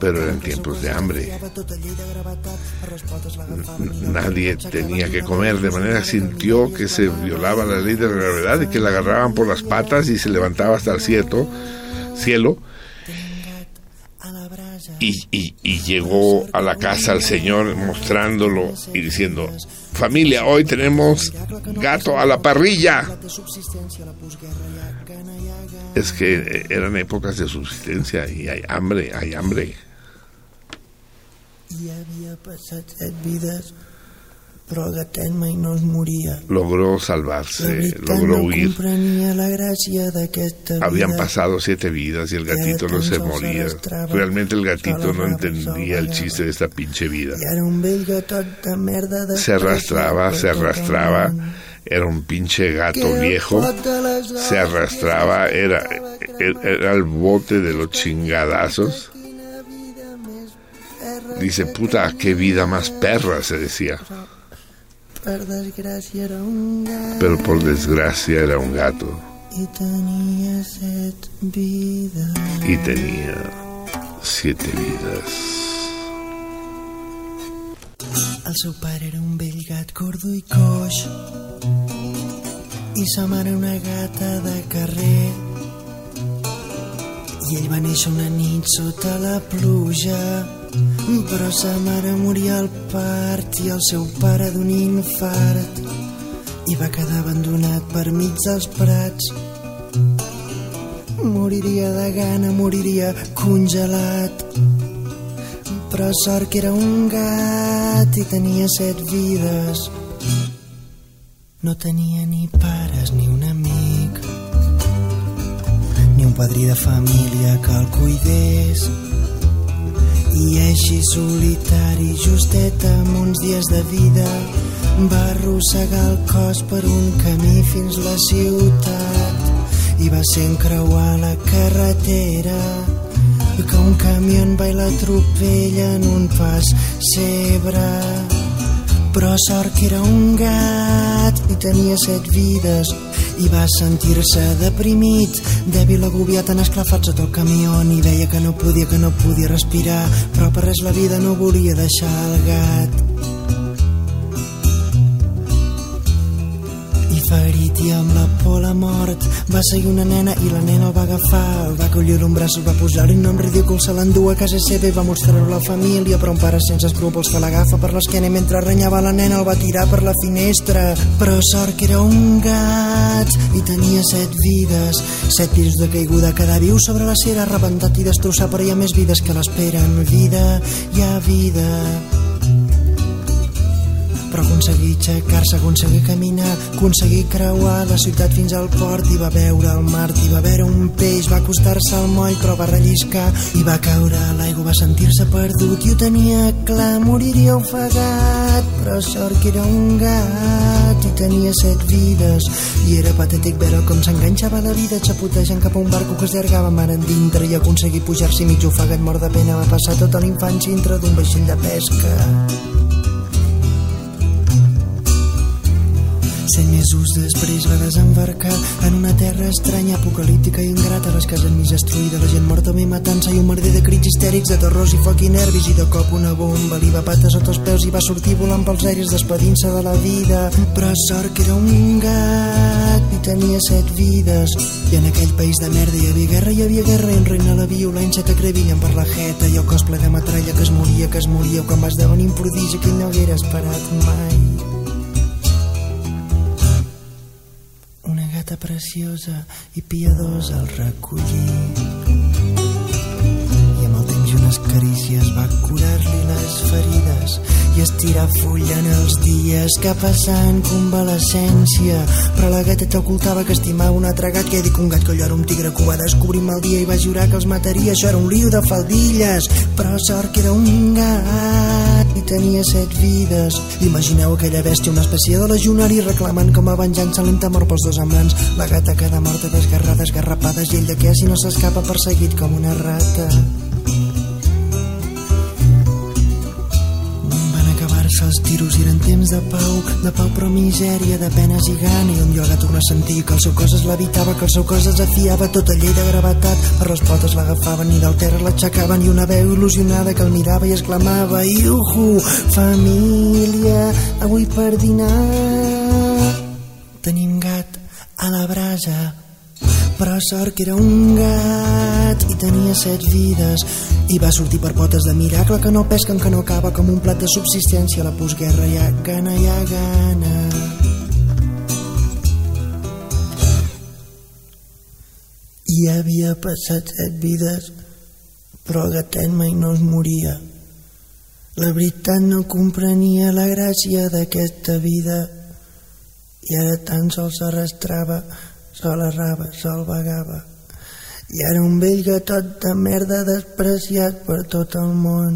pero eran tiempos de hambre. Nadie tenía que comer, de manera sintió que se violaba la ley de la gravedad y que la agarraban por las patas y se levantaba hasta el cielo, cielo y, y- y llegó a la casa el Señor mostrándolo y diciendo, familia, hoy tenemos gato a la parrilla. Es que eran épocas de subsistencia y hay hambre, hay hambre. Passat set vides, però mai no es. Logró salvarse, logró no huir. la d'aquesta vida. Habían pasado siete vidas y el gatito no se moría. Realmente el gatito no entendía el chiste de esta pinche vida. Se arrastraba, se arrastraba. Era un pinche gato viejo. Se arrastraba, era, era el bote de los chingadazos. Dice, puta, qué vida más perra, se decía. Per desgràcia era un gat. Pero por desgracia era un gato. I tenia set vides. y tenía siete vidas. El seu pare era un vell gat gordo i coix. I sa mare una gata de carrer. I ell va néixer una nit sota la pluja però sa mare moria al part i el seu pare d'un infart i va quedar abandonat per mig dels prats moriria de gana, moriria congelat però sort que era un gat i tenia set vides. No tenia ni pares ni un amic, ni un padrí de família que el cuidés. I així solitari, justet amb uns dies de vida, va arrossegar el cos per un camí fins la ciutat. I va sent creuar la carretera que un camió va i l'atropella en un pas cebre. Però sort que era un gat i tenia set vides i va sentir-se deprimit. Dèbil agobiat en esclafat sota el camió i veia que no podia, que no podia respirar. Però per res la vida no volia deixar el gat ferit i amb la por la mort. Va seguir una nena i la nena el va agafar. El va collir un braç, el va posar-hi un nom ridícul se l'endú a casa seva i va mostrar-ho a la família. Però un pare sense escrúpols que l'agafa per l'esquena i mentre renyava la nena el va tirar per la finestra. Però sort que era un gat i tenia set vides. Set pisos de caiguda quedar viu sobre la cera rebentat i destrossat però hi ha més vides que l'esperen vida, hi ha vida però aconseguir aixecar-se, aconseguir caminar, aconseguir creuar la ciutat fins al port i va veure el mar, i va veure un peix, va acostar-se al moll però va relliscar i va caure a l'aigua, va sentir-se perdut. I ho tenia clar, moriria ofegat, però sort que era un gat i tenia set vides. I era patètic veure com s'enganxava la vida xapotejant cap a un barco que es llargava mar endintre i aconseguir pujar-s'hi mig ofegat mort de pena. Va passar tota la infància dintre d'un vaixell de pesca Set mesos després va desembarcar en una terra estranya, apocalíptica i ingrata, les cases mig destruïdes, la gent morta bé matant-se i un merder de crits histèrics, de terrors i foc i nervis. I de cop una bomba li va patar sota els peus i va sortir volant pels aires despedint-se de la vida. Però sort que era un gat i tenia set vides. I en aquell país de merda hi havia guerra hi havia guerra i un regne la violència t'acrevillen per la jeta i el cos ple de metralla que es moria, que es moria quan va esdevenir un prodigi que no haguera esperat mai gata preciosa i piadosa el recollí i unes carícies va curar-li les ferides i estirar en els dies que passant convalescència. Però la gata t'ocultava que estimava un altre gat que dic un gat que allò era un tigre que ho va descobrir mal dia i va jurar que els mataria. Això era un lío de faldilles però sort que era un gat i tenia set vides. Imagineu aquella bèstia una espècie de legionari reclamant com a venjança lenta mort pels dos amants. La gata queda morta desgarrada esgarrapada i ell de què si no s'escapa perseguit com una rata acabar-se els tiros eren temps de pau de pau però misèria, de penes i gana. I on jo tornar a sentir que el seu cos es levitava que el seu cos desafiava tota llei de gravetat per les potes l'agafaven i del terra l'aixecaven. I una veu il·lusionada que el mirava i exclamava Iuhu, família avui per dinar. Tenim gat a la brasa però sort que era un gat i tenia set vides. I va sortir per potes de miracle que no pesquen que no acaba com un plat de subsistència. A la postguerra hi ha gana, hi ha gana. I havia passat set vides però el gatet mai no es moria. La veritat no comprenia la gràcia d'aquesta vida. I ara tan sols s'arrastrava sol errava, sol vagava. I era un vell gatot de merda despreciat per tot el món.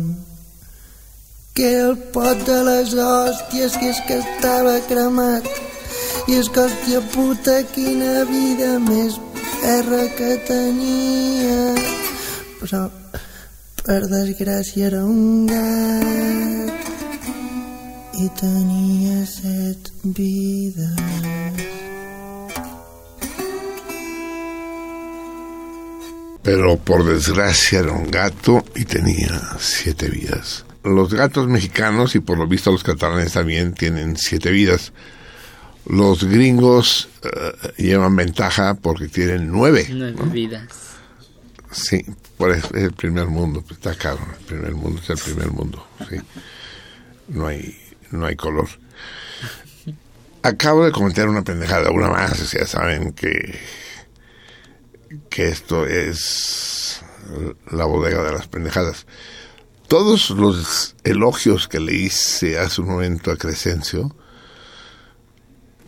Que el pot de les hòsties que és que estava cremat. I és que hòstia puta quina vida més perra que tenia. Però per desgràcia era un gat. I tenia set vides pero por desgracia era un gato y tenía siete vidas. Los gatos mexicanos y por lo visto los catalanes también tienen siete vidas. Los gringos uh, llevan ventaja porque tienen nueve. Nueve ¿no? vidas. Sí, por eso es el primer mundo, pues, está caro, el primer mundo es el primer mundo, sí. No hay, no hay color. Acabo de comentar una pendejada, una más, ya saben que que esto es la bodega de las pendejadas. Todos los elogios que le hice hace un momento a Crescencio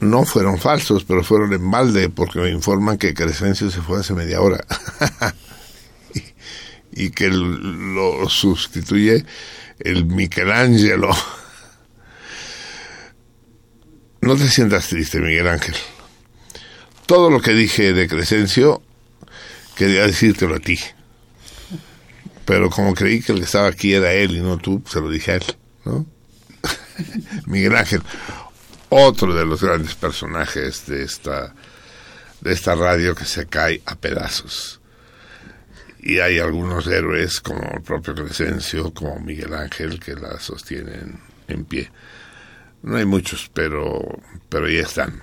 no fueron falsos, pero fueron en balde, porque me informan que Crescencio se fue hace media hora y, y, que lo sustituye el Michelangelo. No te sientas triste, Miguel Ángel. Todo lo que dije de Crescencio quería decírtelo a ti. Pero como creí que el que estaba aquí era él y no tú, se lo dije a él, ¿no? Miguel Ángel, otro de los grandes personajes de esta, de esta radio que se cae a pedazos. Y hay algunos héroes como el propio Crescencio, como Miguel Ángel, que la sostienen en pie. No hay muchos, pero, pero ya están.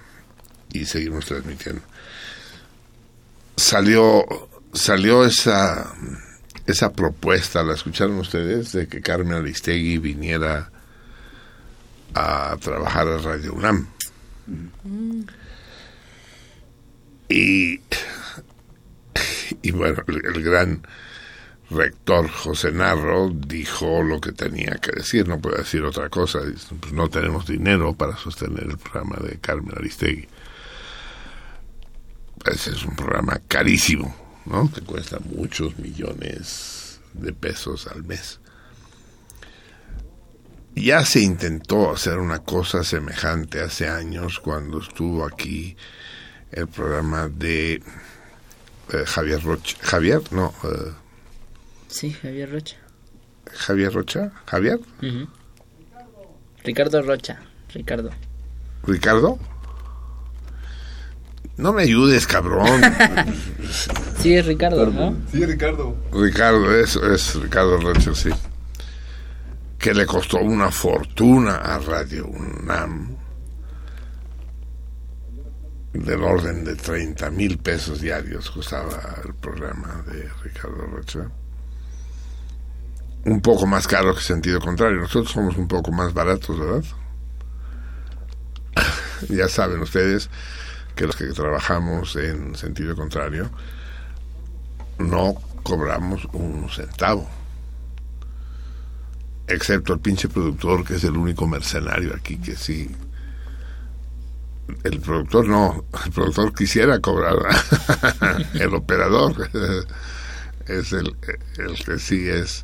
y seguimos transmitiendo. Salió, salió esa, esa propuesta, ¿la escucharon ustedes? De que Carmen Aristegui viniera a trabajar a Radio UNAM. Y, y bueno, el, el gran rector José Narro dijo lo que tenía que decir, no puede decir otra cosa. Pues no tenemos dinero para sostener el programa de Carmen Aristegui. Ese es un programa carísimo, ¿no? Que cuesta muchos millones de pesos al mes. Ya se intentó hacer una cosa semejante hace años cuando estuvo aquí el programa de eh, Javier Rocha. Javier, no. eh, Sí, Javier Rocha. Javier Rocha. Javier. Ricardo Rocha. Ricardo. Ricardo. No me ayudes, cabrón. Sí, es Ricardo, ¿no? Sí, Ricardo. Ricardo, eso es Ricardo Rocha, sí. Que le costó una fortuna a Radio UNAM. Del orden de 30 mil pesos diarios costaba el programa de Ricardo Rocha. Un poco más caro que sentido contrario. Nosotros somos un poco más baratos, ¿verdad? ya saben ustedes que los que trabajamos en sentido contrario no cobramos un centavo. Excepto el pinche productor, que es el único mercenario aquí que sí. El productor no, el productor quisiera cobrar. el operador es el, el que sí es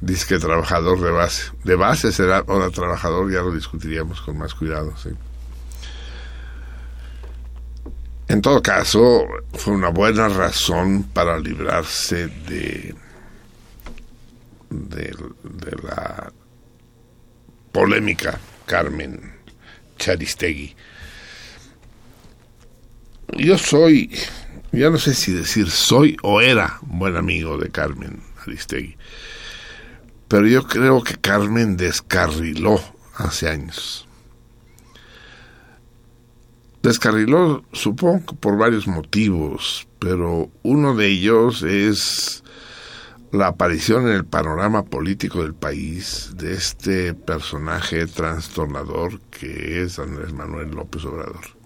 disque trabajador de base. De base será ahora trabajador, ya lo discutiríamos con más cuidado, sí. En todo caso, fue una buena razón para librarse de, de, la polémica Carmen Charistegui. Yo soy, ya no sé si decir soy o era buen amigo de Carmen Aristegui, pero yo creo que Carmen descarriló hace años descarriló, supongo, por varios motivos, pero uno de ellos es la aparición en el panorama político del país de este personaje trastornador que es Andrés Manuel López Obrador.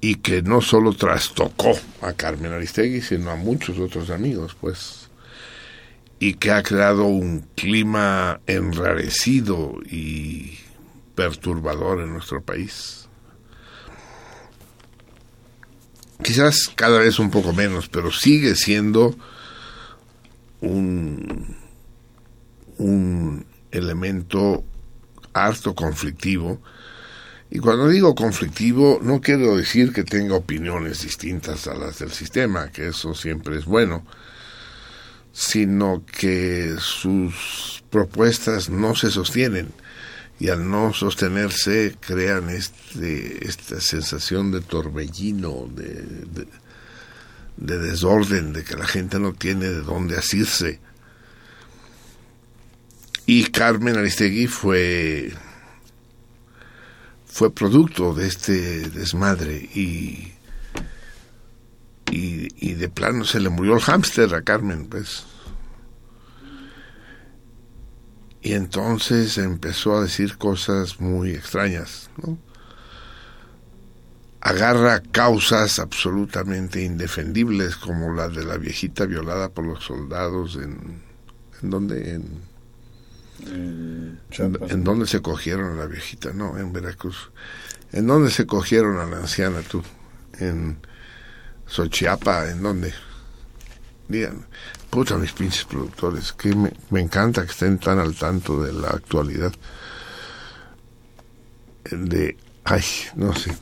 Y que no solo trastocó a Carmen Aristegui, sino a muchos otros amigos, pues. Y que ha creado un clima enrarecido y perturbador en nuestro país. Quizás cada vez un poco menos, pero sigue siendo un, elemento harto conflictivo. Y cuando digo conflictivo, no quiero decir que tenga opiniones distintas a las del sistema, que eso siempre es bueno, sino que sus propuestas no se sostienen y al no sostenerse crean este, esta sensación de torbellino, de, de, de, desorden, de que la gente no tiene de dónde asirse. Y Carmen Aristegui fue, fue producto de este desmadre y, y, y de plano se le murió el hámster a Carmen, pues. Y entonces empezó a decir cosas muy extrañas, ¿no? Agarra causas absolutamente indefendibles como la de la viejita violada por los soldados en... ¿En dónde? En, en, en dónde se cogieron a la viejita, no, en Veracruz. ¿En dónde se cogieron a la anciana tú? En Xochiapa, ¿en dónde? Díganme. Puta, mis pinches productores, que me, me, encanta que estén tan al tanto de la actualidad. De, ay, no sé.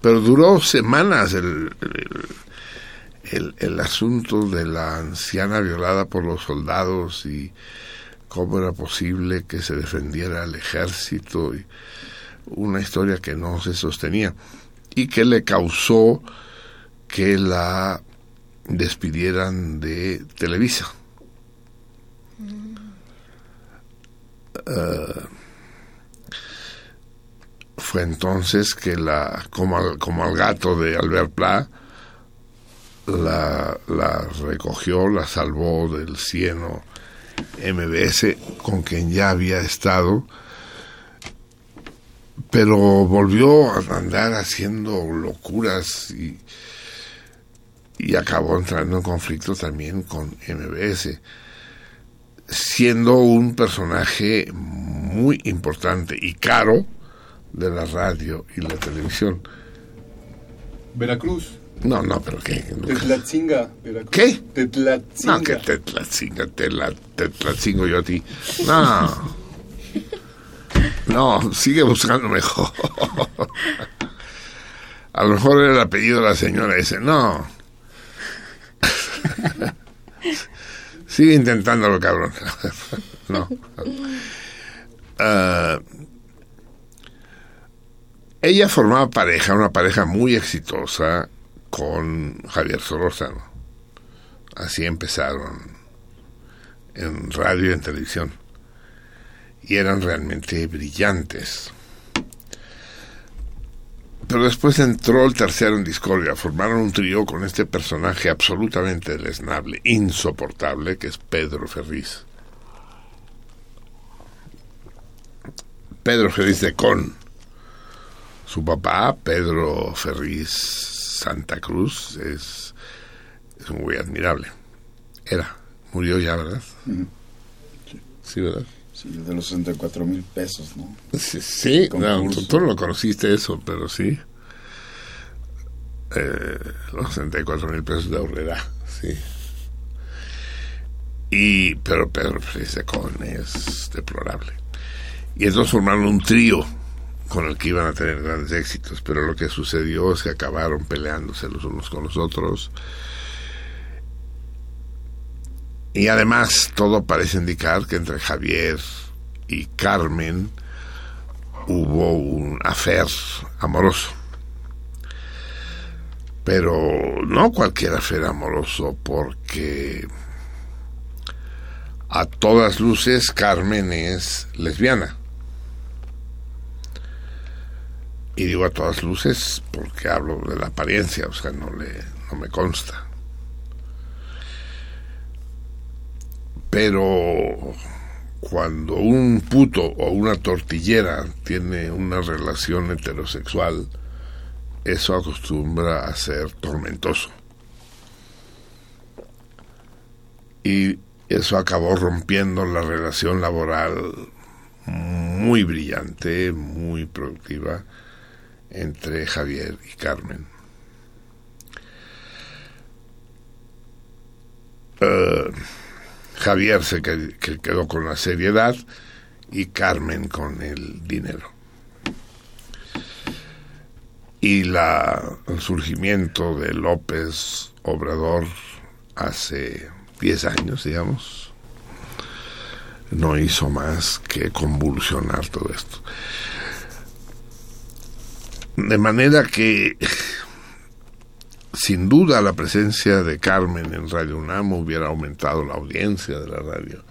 Pero duró semanas el, el, el, el asunto de la anciana violada por los soldados y cómo era posible que se defendiera al ejército y una historia que no se sostenía y que le causó que la despidieran de Televisa. Uh, fue entonces que la, como al, como al gato de Albert Pla, la, la recogió, la salvó del cieno MBS, con quien ya había estado, pero volvió a andar haciendo locuras y, y acabó entrando en conflicto también con MBS, siendo un personaje muy importante y caro de la radio y la televisión. Veracruz. No, no, pero ¿qué? Tetlatzinga, Veracruz. ¿Qué? Tetlatzinga. No, que Tetlatzinga, te la, Tetlatzingo yo a ti. No. No, sigue buscando mejor. A lo mejor era el apellido de la señora ese. No. Sigue intentándolo, cabrón. No. Ah, ella formaba pareja, una pareja muy exitosa con Javier Solórzano. Así empezaron en radio y en televisión. Y eran realmente brillantes. Pero después entró el tercero en discordia. Formaron un trío con este personaje absolutamente deleznable, insoportable, que es Pedro Ferriz. Pedro Ferriz de Con. Su papá, Pedro Ferriz Santa Cruz, es, es un güey admirable. Era. Murió ya, ¿verdad? Sí, ¿verdad? Sí, de los 64 mil pesos, ¿no? Sí, sí no, tú, tú, no lo conociste eso, pero sí. Eh, los 64 mil pesos de ahorrera, sí. Y, pero Pedro de Con es deplorable. Y entonces formaron un trío con el que iban a tener grandes éxitos, pero lo que sucedió es que acabaron peleándose los unos con los otros. Y además todo parece indicar que entre Javier y Carmen hubo un afer amoroso. Pero no cualquier afer amoroso, porque a todas luces Carmen es lesbiana. Y digo a todas luces porque hablo de la apariencia, o sea, no, le, no me consta. Pero cuando un puto o una tortillera tiene una relación heterosexual, eso acostumbra a ser tormentoso. Y eso acabó rompiendo la relación laboral muy brillante, muy productiva entre Javier y Carmen. Uh, Javier se que, que quedó con la seriedad y Carmen con el dinero. Y el surgimiento de López Obrador hace 10 años, digamos, no hizo más que convulsionar todo esto. De manera que, sin duda, la presencia de Carmen en Radio UNAM hubiera aumentado la audiencia de la radio.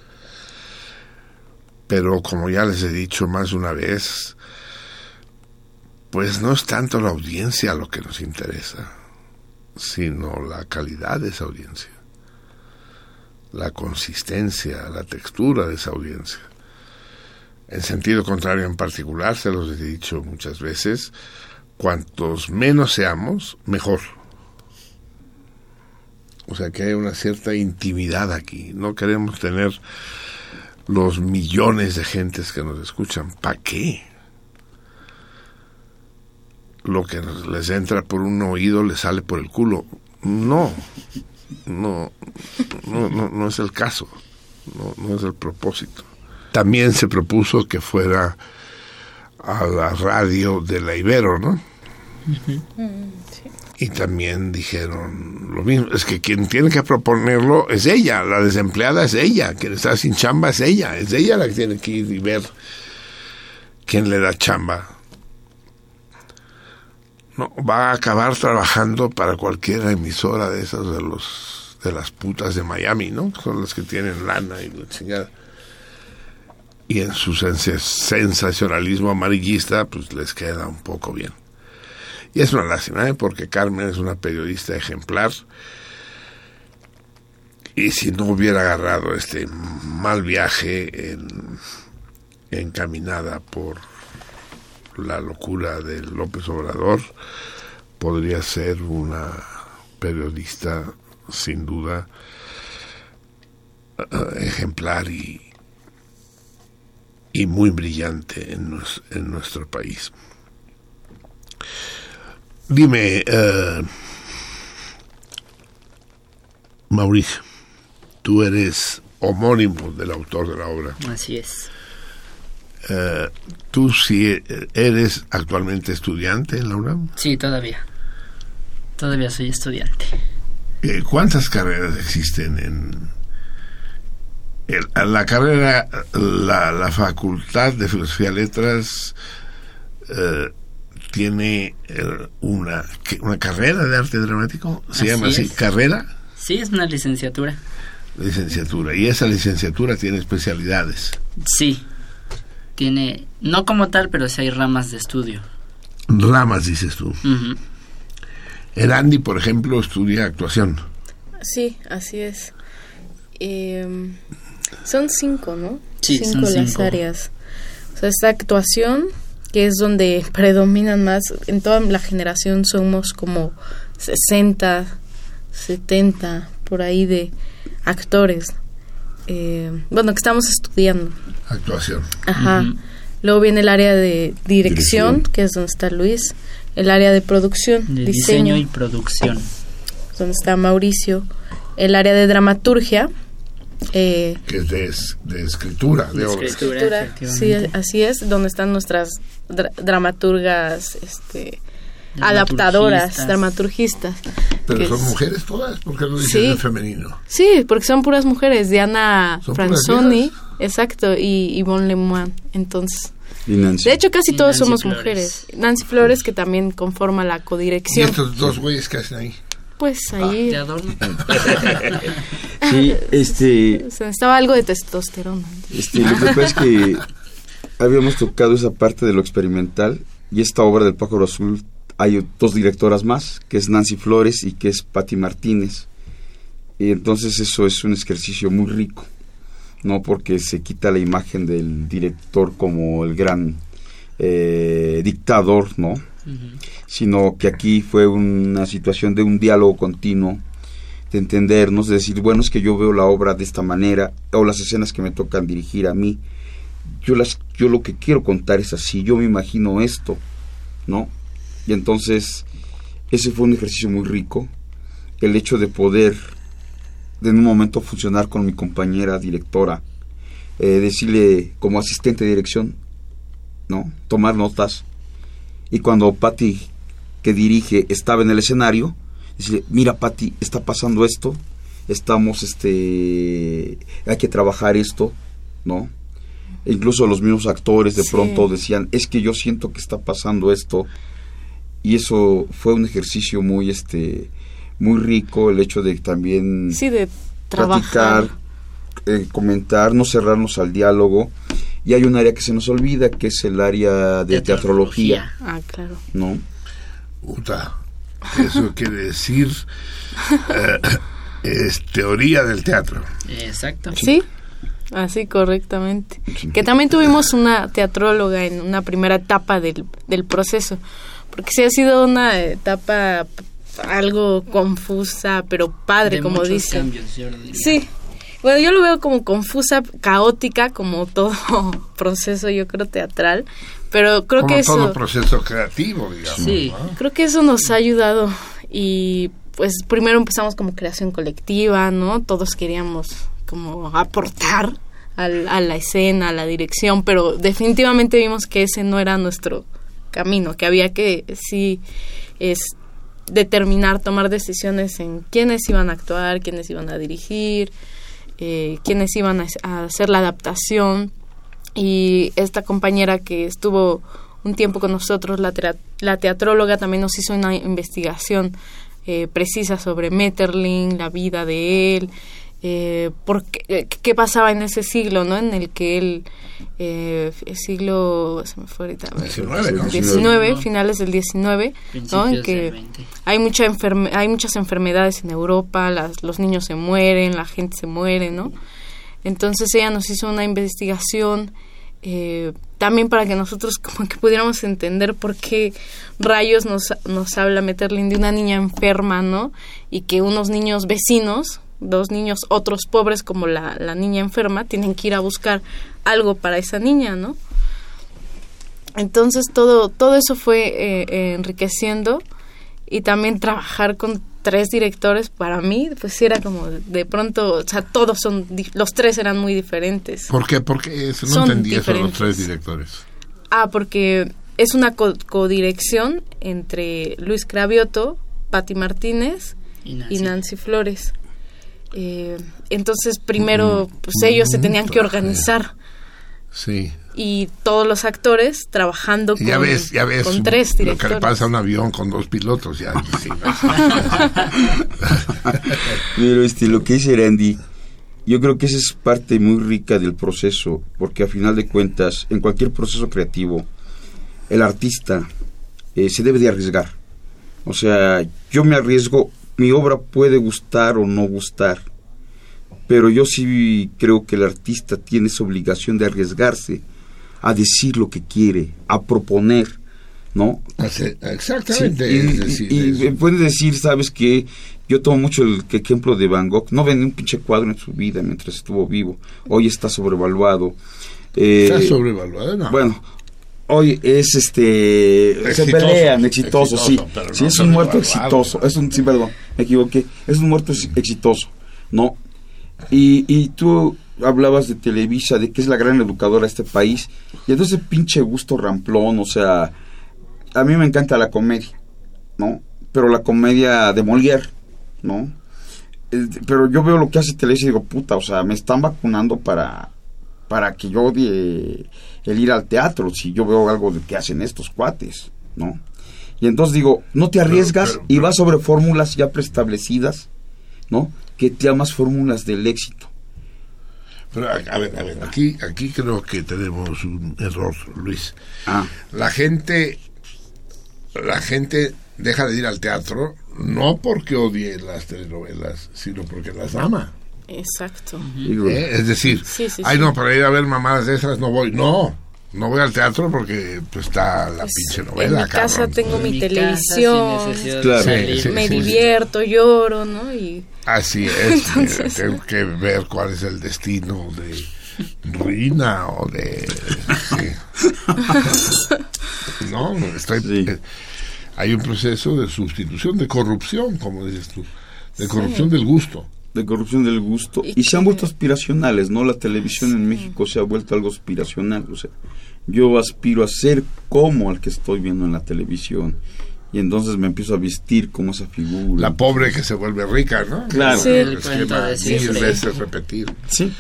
Pero como ya les he dicho más de una vez, pues no es tanto la audiencia lo que nos interesa, sino la calidad de esa audiencia, la consistencia, la textura de esa audiencia. En sentido contrario en particular, se los he dicho muchas veces, cuantos menos seamos, mejor. O sea que hay una cierta intimidad aquí. No queremos tener los millones de gentes que nos escuchan. ¿Para qué? Lo que les entra por un oído les sale por el culo. No, no, no, no, no es el caso. No, no es el propósito. También se propuso que fuera a la radio de la Ibero, ¿no? Y también dijeron lo mismo, es que quien tiene que proponerlo es ella, la desempleada es ella, quien está sin chamba es ella, es ella la que tiene que ir y ver quién le da chamba. No, va a acabar trabajando para cualquier emisora de esas de los de las putas de Miami, ¿no? Son las que tienen lana y la chingada. y en su sens- sensacionalismo amarillista, pues les queda un poco bien. Y es una lástima, ¿eh? porque Carmen es una periodista ejemplar. Y si no hubiera agarrado este mal viaje en- encaminada por la locura de López Obrador, podría ser una periodista sin duda eh, ejemplar y, y muy brillante en, en nuestro país. Dime, eh, Mauricio, tú eres homónimo del autor de la obra. Así es. Eh, ¿Tú sí eres actualmente estudiante en la UNAM? Sí, todavía. Todavía soy estudiante. Eh, ¿Cuántas carreras existen en, en la carrera, la, la Facultad de Filosofía y Letras eh, tiene eh, una, una carrera de arte dramático? ¿Se Así llama así? es. ¿Carrera? Sí, es una licenciatura. Licenciatura. Y esa licenciatura tiene especialidades. Sí. Tiene, no como tal, pero sí hay ramas de estudio. Ramas, dices tú. El Andy, por ejemplo, estudia actuación. Sí, así es. Em, son cinco, ¿no? Sí, cinco son las cinco. áreas. O sea, esta actuación, que es donde predominan más, en toda la generación somos como 60, 70, por ahí de actores. Eh, bueno, que estamos estudiando. Actuación. Ajá. Luego viene el área de dirección, Dirección. que es donde está Luis. El área de producción, De diseño, diseño y producción. donde está Mauricio. El área de dramaturgia. Eh, Que es de, de escritura, de De escritura, sí, así es, donde están nuestras dra- dramaturgas, este, Dramaturgistas. adaptadoras, dramaturgistas. Pero son es- mujeres todas, porque lo dices Sí. en femenino. Sí, porque son puras mujeres. Diana Franzoni, exacto, y Yvonne Lemoine. Entonces, Y Nancy. de hecho, casi Y todos Nancy somos Flores. mujeres. Nancy Flores, que también conforma la Y codirección. estos dos güeyes que hacen ahí. Pues ahí De adorno. Sí, este, se necesitaba algo de testosterona. este, lo que pasa es que habíamos tocado esa parte de lo experimental y esta obra del pájaro azul hay dos directoras más, que es Nancy Flores y que es Patti Martínez. Y entonces eso es un ejercicio muy rico, ¿no? Porque se quita la imagen del director como el gran eh, dictador, ¿no? Sino que aquí fue una situación de un diálogo continuo, de entendernos, de decir, bueno, es que yo veo la obra de esta manera, o las escenas que me tocan dirigir a mí, yo, las, yo lo que quiero contar es así, yo me imagino esto, ¿no? Y entonces, ese fue un ejercicio muy rico, el hecho de poder, en un momento, funcionar con mi compañera directora, eh, decirle como asistente de dirección, ¿no? Tomar notas, y cuando Patty, que dirige, estaba en el escenario, dice, mira Patty, está pasando esto, estamos, este, hay que trabajar esto, ¿no? E incluso los mismos actores de Sí. pronto decían, es que yo siento que está pasando esto, y eso fue un ejercicio muy, este, muy rico, el hecho de también Sí, de trabajar. platicar, eh, comentar, no cerrarnos al diálogo. Y hay un área que se nos olvida, que es el área de teatrología, Ah, claro. ¿no? Puta. Eso quiere decir. eh, es teoría del teatro. Exacto. Sí, así correctamente. Que también tuvimos una teatróloga en una primera etapa del, del proceso, porque sí ha sido una etapa algo confusa, pero padre, De como dice. Sí. Bueno, yo lo veo como confusa, caótica, como todo proceso, yo creo, teatral. Pero creo Como que todo eso, proceso creativo, digamos. Sí. ¿no? creo que eso nos ha ayudado. Y pues primero empezamos como creación colectiva, ¿no? Todos queríamos como aportar al- a la escena, a la dirección, pero definitivamente vimos que ese no era nuestro camino, que había que sí es determinar, tomar decisiones en quiénes iban a actuar, quiénes iban a dirigir, eh, quiénes iban a, a hacer la adaptación. Y esta compañera que estuvo un tiempo con nosotros, la, la teatróloga, también nos hizo una investigación eh, precisa sobre Metterling, la vida de él, eh, por qué, eh, qué pasaba en ese siglo, ¿no? En el que él, eh, el siglo, se me fue ahorita, a ver, 19, ¿no? 19, finales del 19, ¿no? En que del 20. hay mucha enferme- hay muchas enfermedades en Europa, las- los niños se mueren, la gente se muere, ¿no? Entonces ella nos hizo una investigación eh, también para que nosotros como que pudiéramos entender por qué rayos nos, nos habla Metterlin de una niña enferma, ¿no? Y que unos niños vecinos, dos niños otros pobres como la, la niña enferma, tienen que ir a buscar algo para esa niña, ¿no? Entonces todo, todo eso fue eh, eh, enriqueciendo y también trabajar con tres directores para mí pues era como de pronto o sea todos son los tres eran muy diferentes ¿Por qué? Porque eso no Son entendí eso de los tres directores. ah porque es una co- codirección entre Luis Cravioto Patti Martínez Y Nancy. y Nancy Flores Eh, entonces primero Mm, pues ellos se tenían que organizar Sí. Y todos los actores trabajando ya con, ves, ya ves con tres lo que directores le pasa a un avión con dos pilotos. Ya, sí. Pero este, lo que dice Randy, yo creo que esa es parte muy rica del proceso, porque a final de cuentas, en cualquier proceso creativo, el artista eh, se debe de arriesgar. O sea, yo me arriesgo, mi obra puede gustar o no gustar, pero yo sí creo que el artista tiene esa obligación de arriesgarse a decir lo que quiere, a proponer, ¿no? Exactamente. Sí, y, decir, y- y puede decir, sabes que yo tomo mucho el ejemplo de Van Gogh. No vendió un pinche cuadro en su vida mientras estuvo vivo. Hoy está sobrevaluado. Eh, Está sobrevaluado, no. Bueno, hoy es este. se pelean, exitoso, sí. exitoso, Sí, no es un muerto exitoso. Es un, sí, perdón, me equivoqué. Es un muerto ex- exitoso, ¿no? Y, y tú hablabas de Televisa, de que es la gran educadora de este país. Y entonces pinche gusto ramplón, o sea, a mí me encanta la comedia, ¿no? Pero la comedia de Molière, ¿no? Pero yo veo lo que hace Televisa y digo, puta, o sea, me están vacunando para, para que yo odie el ir al teatro, si yo veo algo de que hacen estos cuates, ¿no? Y entonces digo, no te arriesgas pero- y vas sobre fórmulas ya preestablecidas, ¿no? Que te llamas fórmulas del éxito. Pero, a, a ver, a ver, aquí, aquí creo que tenemos un error, Luis. Ah, La gente, la gente deja de ir al teatro no porque odie las telenovelas, sino porque las ama. exacto ¿eh? Es decir, Sí, sí, ay sí. no, para ir a ver mamadas de esas no voy. No, no voy al teatro porque pues, está la pinche novela. en mi casa cabrón. tengo mi televisión Claro. Sí, sí, me sí, sí. divierto lloro no y Así es, Entonces- mira, tengo que ver cuál es el destino de Rina o de... sí. No, estoy... Sí. eh, hay un proceso de sustitución, de corrupción, como dices tú, de corrupción del gusto. De corrupción del gusto Y y, se han vuelto aspiracionales, ¿no? La televisión en México se ha vuelto algo aspiracional, o sea, yo aspiro a ser como el que estoy viendo en la televisión y entonces me empiezo a vestir como esa figura. La pobre que se vuelve rica, ¿no? Claro. Sí. El Es cuento que de mil siempre. veces repetir. Sí.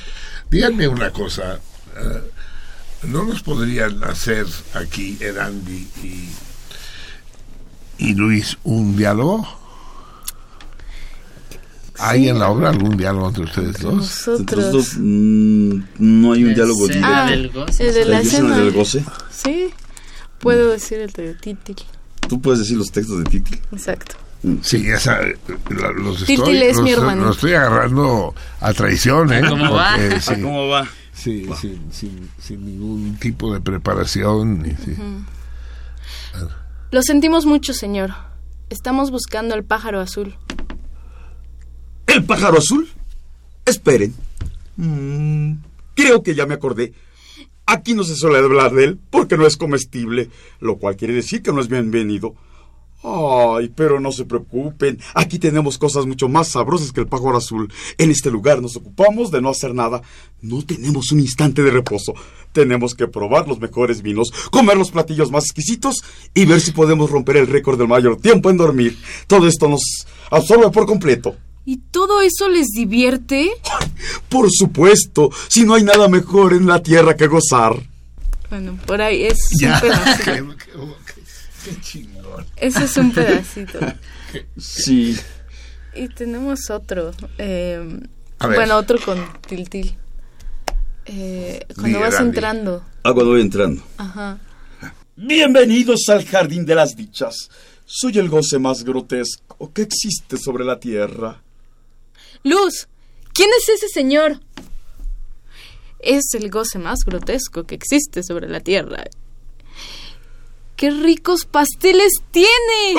Díganme una cosa, eh, ¿no nos podrían hacer aquí, Erandi y, y Luis, un diálogo? ¿Hay en la obra algún diálogo entre ustedes dos? Nosotros dos mm, no hay un diálogo directo. Ah, del goce. el de la ¿La escena del goce? sí puedo decir el de Titil Tú puedes decir los textos de Titi. exacto Sí, esa, la- los estoy, es los, mi hermano. los estoy agarrando a traición, ¿eh? ¿Cómo va? Porque, sí, ¿Cómo va? sí, sin, sin, sin ningún tipo de preparación. y sí. lo sentimos mucho señor estamos buscando al pájaro azul ¿El pájaro azul? Esperen. Mm, creo que ya me acordé. Aquí no se suele hablar de él porque no es comestible, lo cual quiere decir que no es bienvenido. Ay, pero no se preocupen. Aquí tenemos cosas mucho más sabrosas que el pájaro azul. En este lugar nos ocupamos de no hacer nada. No tenemos un instante de reposo. Tenemos que probar los mejores vinos, comer los platillos más exquisitos y ver si podemos romper el récord del mayor tiempo en dormir. Todo esto nos absorbe por completo. Y todo eso les divierte Por supuesto, si no hay nada mejor en la tierra que gozar. bueno por ahí es Ya, un pedacito qué, qué- qué chingón. ese es un pedacito Sí. Y tenemos otro. eh, A ver. Bueno, otro con Tiltil. Eh, cuando vas entrando. Ah, cuando voy entrando. Ajá. Bienvenidos al Jardín de las Dichas. Soy el goce más grotesco que existe sobre la tierra. Luz, ¿quién es ese señor? Es el goce más grotesco que existe sobre la tierra. ¡Qué ricos pasteles tiene!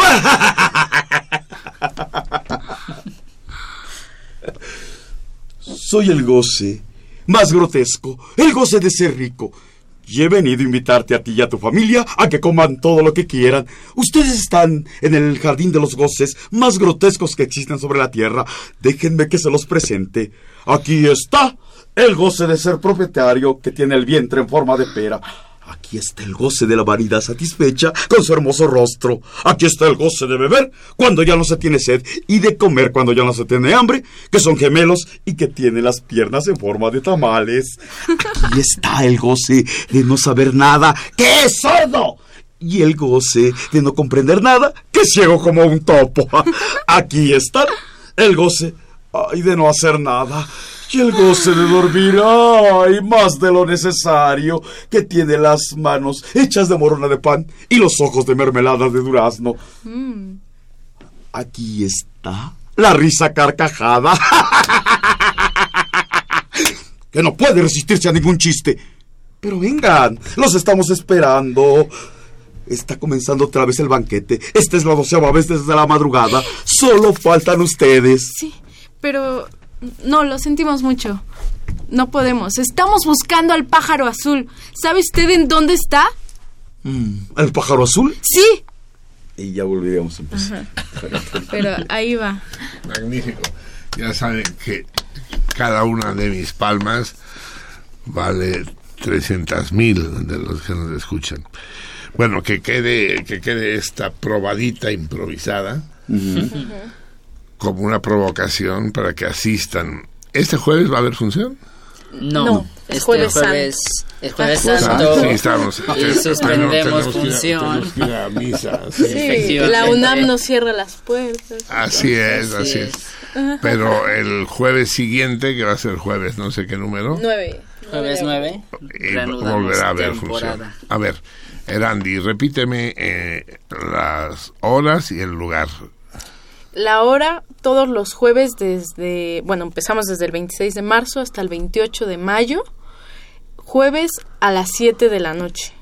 Soy el goce más grotesco, el goce de ser rico. Y he venido a invitarte a ti y a tu familia a que coman todo lo que quieran. Ustedes están en el jardín de los goces más grotescos que existen sobre la tierra. Déjenme que se los presente. Aquí está el goce de ser propietario que tiene el vientre en forma de pera. Aquí está el goce de la vanidad satisfecha con su hermoso rostro. Aquí está el goce de beber cuando ya no se tiene sed y de comer cuando ya no se tiene hambre, que son gemelos y que tienen las piernas en forma de tamales. Aquí está el goce de no saber nada, que es sordo. Y el goce de no comprender nada, que es ciego como un topo. Aquí está el goce de no hacer nada. Y el goce de dormir, ay, más de lo necesario, que tiene las manos hechas de morona de pan y los ojos de mermelada de durazno. Mm. Aquí está la risa carcajada. que no puede resistirse a ningún chiste. Pero vengan, los estamos esperando. Está comenzando otra vez el banquete. Esta es la doceava vez desde la madrugada. Solo faltan ustedes. Sí, pero no, lo sentimos mucho. No podemos. Estamos buscando al pájaro azul. ¿Sabe usted en dónde está? Mm, ¿El pájaro azul? Sí. Y ya volveríamos a empezar. Pero ahí va. Magnífico. Ya saben que cada una de mis palmas vale 300 mil de los que nos escuchan. Bueno, que quede, que quede esta probadita improvisada como una provocación para que asistan. ¿Este jueves va a haber función? No, No, es este Jueves jueves, es jueves Ah, santo sí, estamos. y Tenemos- suspendemos tenemos que ir a- función. tenemos que ir a misa, sí. Sí, Efectivamente. la UNAM nos cierra las puertas. Así es, Así así es. es. Pero el jueves siguiente, que va a ser jueves, no sé qué número, Nueve. Jueves 9, y reanudamos volverá a haber función. A ver, Erandi, repíteme eh, las horas y el lugar. La hora todos los jueves desde, bueno, empezamos desde el 26 de marzo hasta el 28 de mayo, jueves a las 7 de la noche,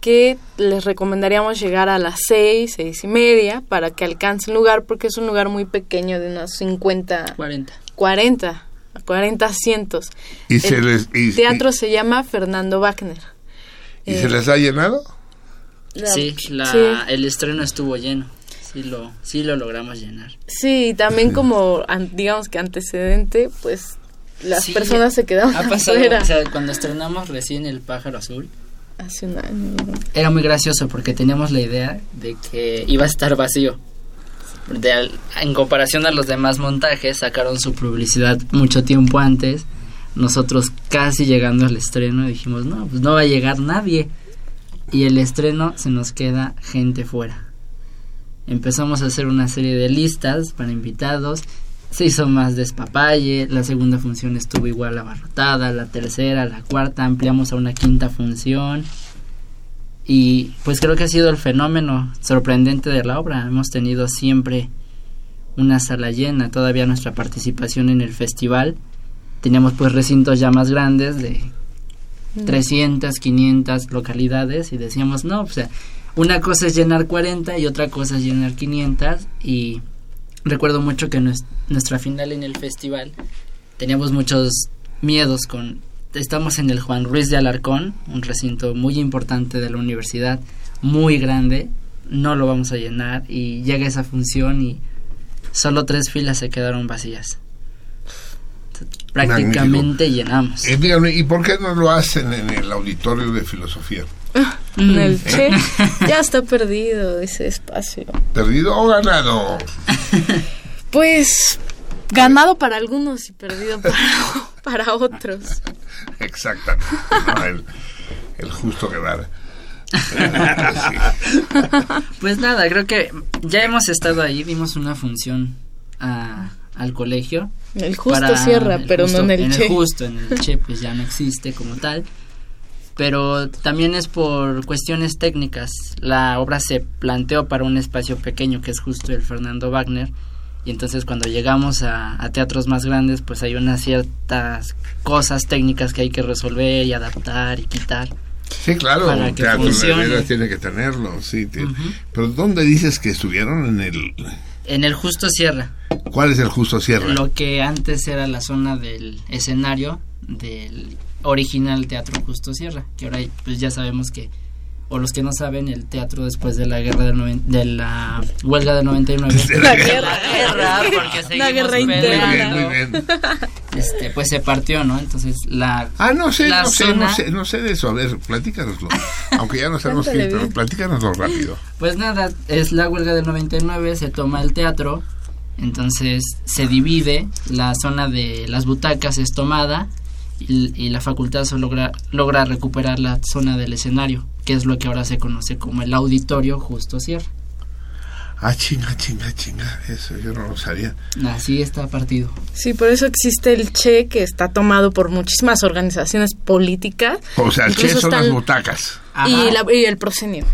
que les recomendaríamos llegar a las 6, 6 y media para que alcancen lugar porque es un lugar muy pequeño de unos 50, 40. 40, 40 asientos. ¿Y se el les- y- teatro se llama Fernando Wagner. ¿Y Eh, se les ha llenado? La- Sí, la, sí. el estreno estuvo lleno. Sí lo, sí lo logramos llenar. Sí, y también como, an- digamos que antecedente, pues las Sí, personas se quedaron Ha pasado, afuera. o sea, cuando estrenamos recién El pájaro azul, Hace un año. era muy gracioso porque teníamos la idea de que iba a estar vacío. De al- en comparación a los demás montajes, sacaron su publicidad mucho tiempo antes. Nosotros casi llegando al estreno dijimos, no, pues no va a llegar nadie. Y el estreno se nos queda gente fuera. Empezamos a hacer una serie de listas para invitados. Se hizo más despapalle. La segunda función estuvo igual abarrotada. La tercera, la cuarta, ampliamos a una quinta función. Y pues creo que ha sido el fenómeno sorprendente de la obra. Hemos tenido siempre una sala llena. Todavía nuestra participación en el festival. Teníamos pues recintos ya más grandes de 300, 500 localidades y decíamos, no, o sea, una cosa es llenar 40 y otra cosa es llenar 500 y recuerdo mucho que nues- nuestra final en el festival teníamos muchos miedos con estamos en el Juan Ruiz de Alarcón, un recinto muy importante de la universidad, muy grande, no lo vamos a llenar y llega esa función y solo tres filas se quedaron vacías. Prácticamente llenamos. Díganme, ¿y por qué no lo hacen en el auditorio de filosofía? En el Mm. Che ya está perdido ese espacio. ¿Perdido o ganado? Pues ganado para algunos y perdido para, para otros. Exactamente. ¿no? El, el justo quedar. Pues nada, creo que ya hemos estado ahí, dimos una función a- al colegio El justo para cierra, el pero justo- no en el Che. justo, en el Che pues ya no existe como tal. Pero también es por cuestiones técnicas. La obra se planteó para un espacio pequeño que es justo el Fernando Wagner. Y entonces cuando llegamos a, a teatros más grandes pues hay unas ciertas cosas técnicas que hay que resolver y adaptar y quitar. Sí, claro, Para un que teatro funcione. veras tiene que tenerlo, sí. tiene- Pero ¿dónde dices que estuvieron en el... En el Justo Sierra, ¿Cuál es el Justo Sierra? lo que antes era la zona del escenario del original Teatro Justo Sierra, que ahora pues ya sabemos que, o los que no saben, el teatro después de la guerra del noven- de la huelga del 99, De la guerra. guerra, porque seguimos guerra peleando, Muy bien, muy bien. este, pues se partió, ¿no? Entonces la Ah, no sé, la no sé, no sé, no sé de eso. A ver, platícanoslo. Aunque ya no sabemos qué, pero platícanoslo rápido. Pues nada, es la huelga del 99, se toma el teatro, entonces se divide, la zona de las butacas es tomada y, y la facultad solo logra, logra recuperar la zona del escenario, que es lo que ahora se conoce como el auditorio justo cierra. Ah, chinga, chinga, chinga. Eso yo no lo sabía. Así está partido. Sí, por eso existe el Che, que está tomado por muchísimas organizaciones políticas. O sea, el Che son las butacas. Y, la- y el proscenio.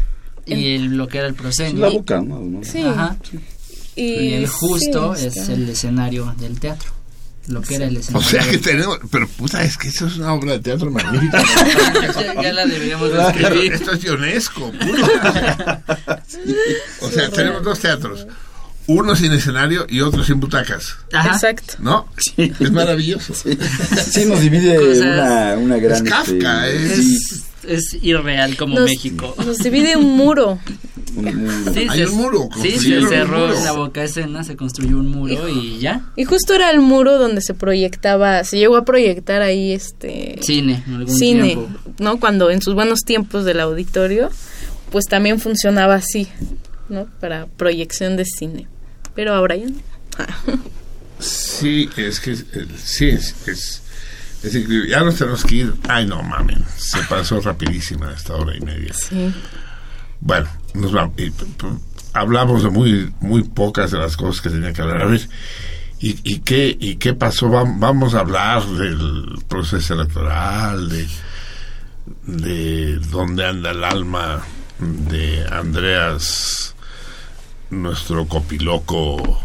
Y el, lo que era el La proscenio. boca, ¿no? Sí. Ajá. Y, Y el justo sí, es el escenario del teatro. Lo que era el O escenario. sea que tenemos. Pero puta, es que eso es una obra de teatro magnífica. ya, la deberíamos escribir. Esto es de UNESCO, puro. O sea, tenemos dos teatros. Uno sin escenario y otro sin butacas. Ajá. Exacto. ¿No? Es maravilloso. Sí, nos divide Cosas- una, una gran... Es Kafka, este, es- sí, Es irreal como Nos, México. nos divide un muro. Sí, Hay se- un muro, Sí, se cerró muro. la boca escena, se construyó un muro y ya. Y justo era el muro donde se proyectaba, se llegó a proyectar ahí este Cine, en algún cine, tiempo. ¿no? Cuando en sus buenos tiempos del auditorio, pues también funcionaba así, ¿no? Para proyección de cine. Pero ahora ya no. Sí, es que. Sí, es. es es increíble. Ya nos tenemos que ir. Ay, no mamen. Se pasó rapidísima esta hora y media. Sí. Bueno, nos vamos. hablamos de muy muy pocas de las cosas que tenía que hablar. A ver, ¿y, y qué y qué pasó? Vam- Vamos a hablar del proceso electoral, de de dónde anda el alma de Andreas, nuestro copiloco.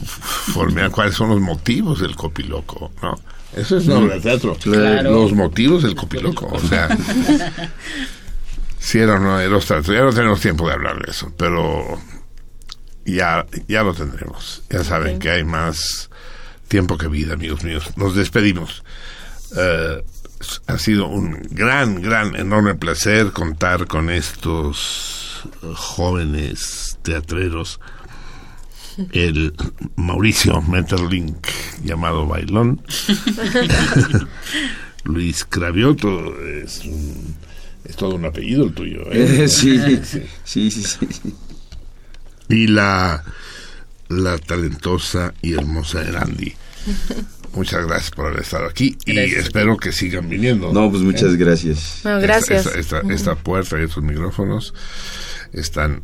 Formea cuáles son los motivos del copiloco, ¿no? Eso es obra de teatro. Claro. Los motivos del copiloco, o sea, si era o no era obstáculo. Ya no tenemos tiempo de hablar de eso, pero ya, ya lo tendremos. Ya saben que hay más tiempo que vida, amigos míos. Nos despedimos. Eh, ha sido un gran, gran, enorme placer contar con estos jóvenes teatreros. El Mauricio Metterlink, llamado Bailón. Luis Cravioto, es, un- es todo un apellido el tuyo. ¿eh? Eh, sí, sí, sí, sí. y la, la talentosa y hermosa Erandi. Muchas gracias por haber estado aquí y Gracias. espero que sigan viniendo. No, pues muchas gracias. Bueno, Esta- gracias. Esta, esta- esta puerta y estos micrófonos están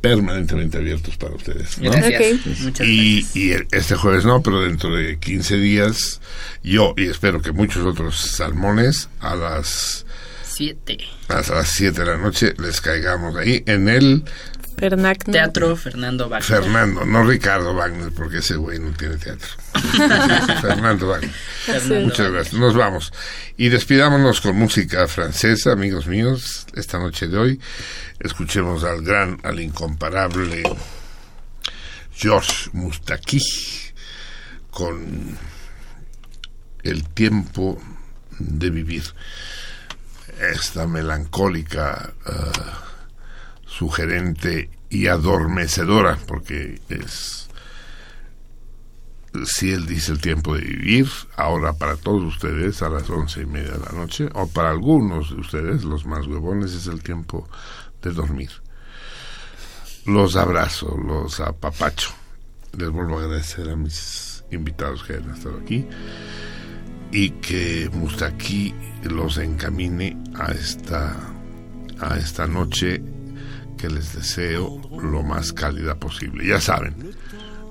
permanentemente abiertos para ustedes. ¿no? Gracias. Muchas Y, gracias. y el- este jueves no, pero dentro de 15 días, yo y espero que muchos otros salmones a las Siete. a las 7 de la noche les caigamos ahí en el Teatro Fernando Wagner. Fernando, no Ricardo Wagner, porque ese güey no tiene teatro. Fernando Wagner. Fernando Muchas Wagner. gracias. Nos vamos. Y despidámonos con música francesa, amigos míos, esta noche de hoy. Escuchemos al gran, al incomparable Georges Moustaki con El tiempo de vivir. Esta melancólica, eh, sugerente y adormecedora, porque es si él dice el tiempo de vivir, ahora para todos ustedes a las once y media de la noche, o para algunos de ustedes, los más huevones, es el tiempo de dormir. Los abrazo, los apapacho. Les vuelvo a agradecer a mis invitados que hayan estado aquí y que Mustaki los encamine a esta a esta noche que les deseo lo más cálida posible. Ya saben,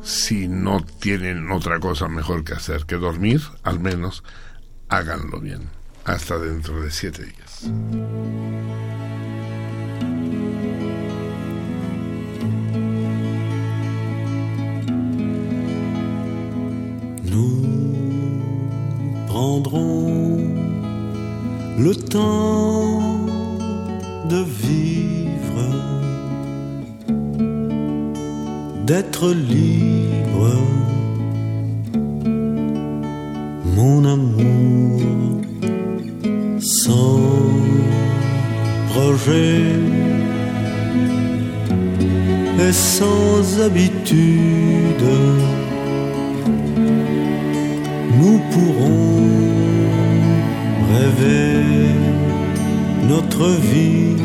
si no tienen otra cosa mejor que hacer que dormir, al menos háganlo bien. Hasta dentro de siete días. Prendrons le temps de vivre, d'être libre, mon amour, sans projet et sans habitude nous pourrons rêver notre vie.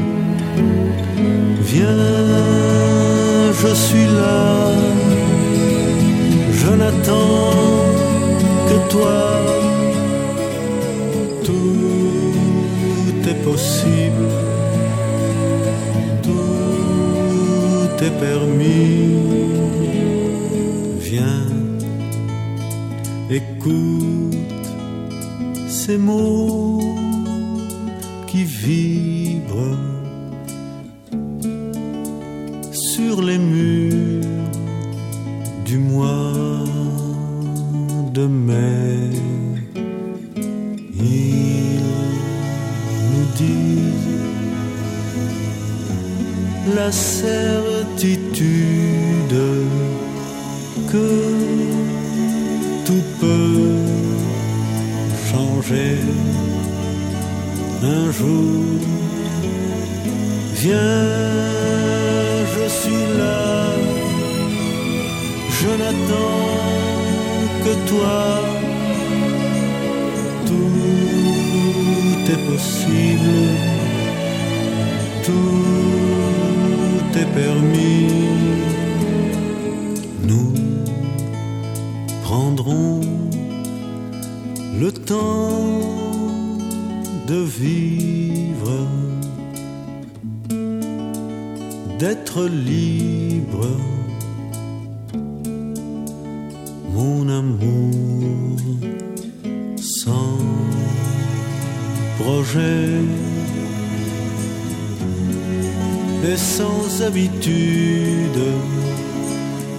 Viens, je suis là, je n'attends que toi. Tout est possible, tout est permis. Viens Écoute ces mots qui vibrent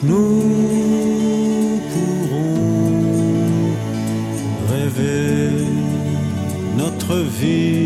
Nous pourrons rêver notre vie.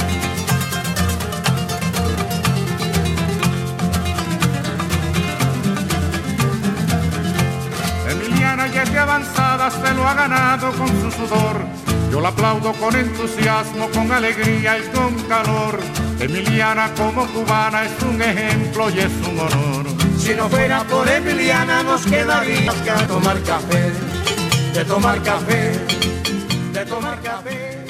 ya es de avanzada, se lo ha ganado con su sudor. Yo la aplaudo con entusiasmo, con alegría y con calor. Emiliana como cubana es un ejemplo y es un honor. Si no fuera por Emiliana nos quedaría a tomar café, de tomar café, de tomar café.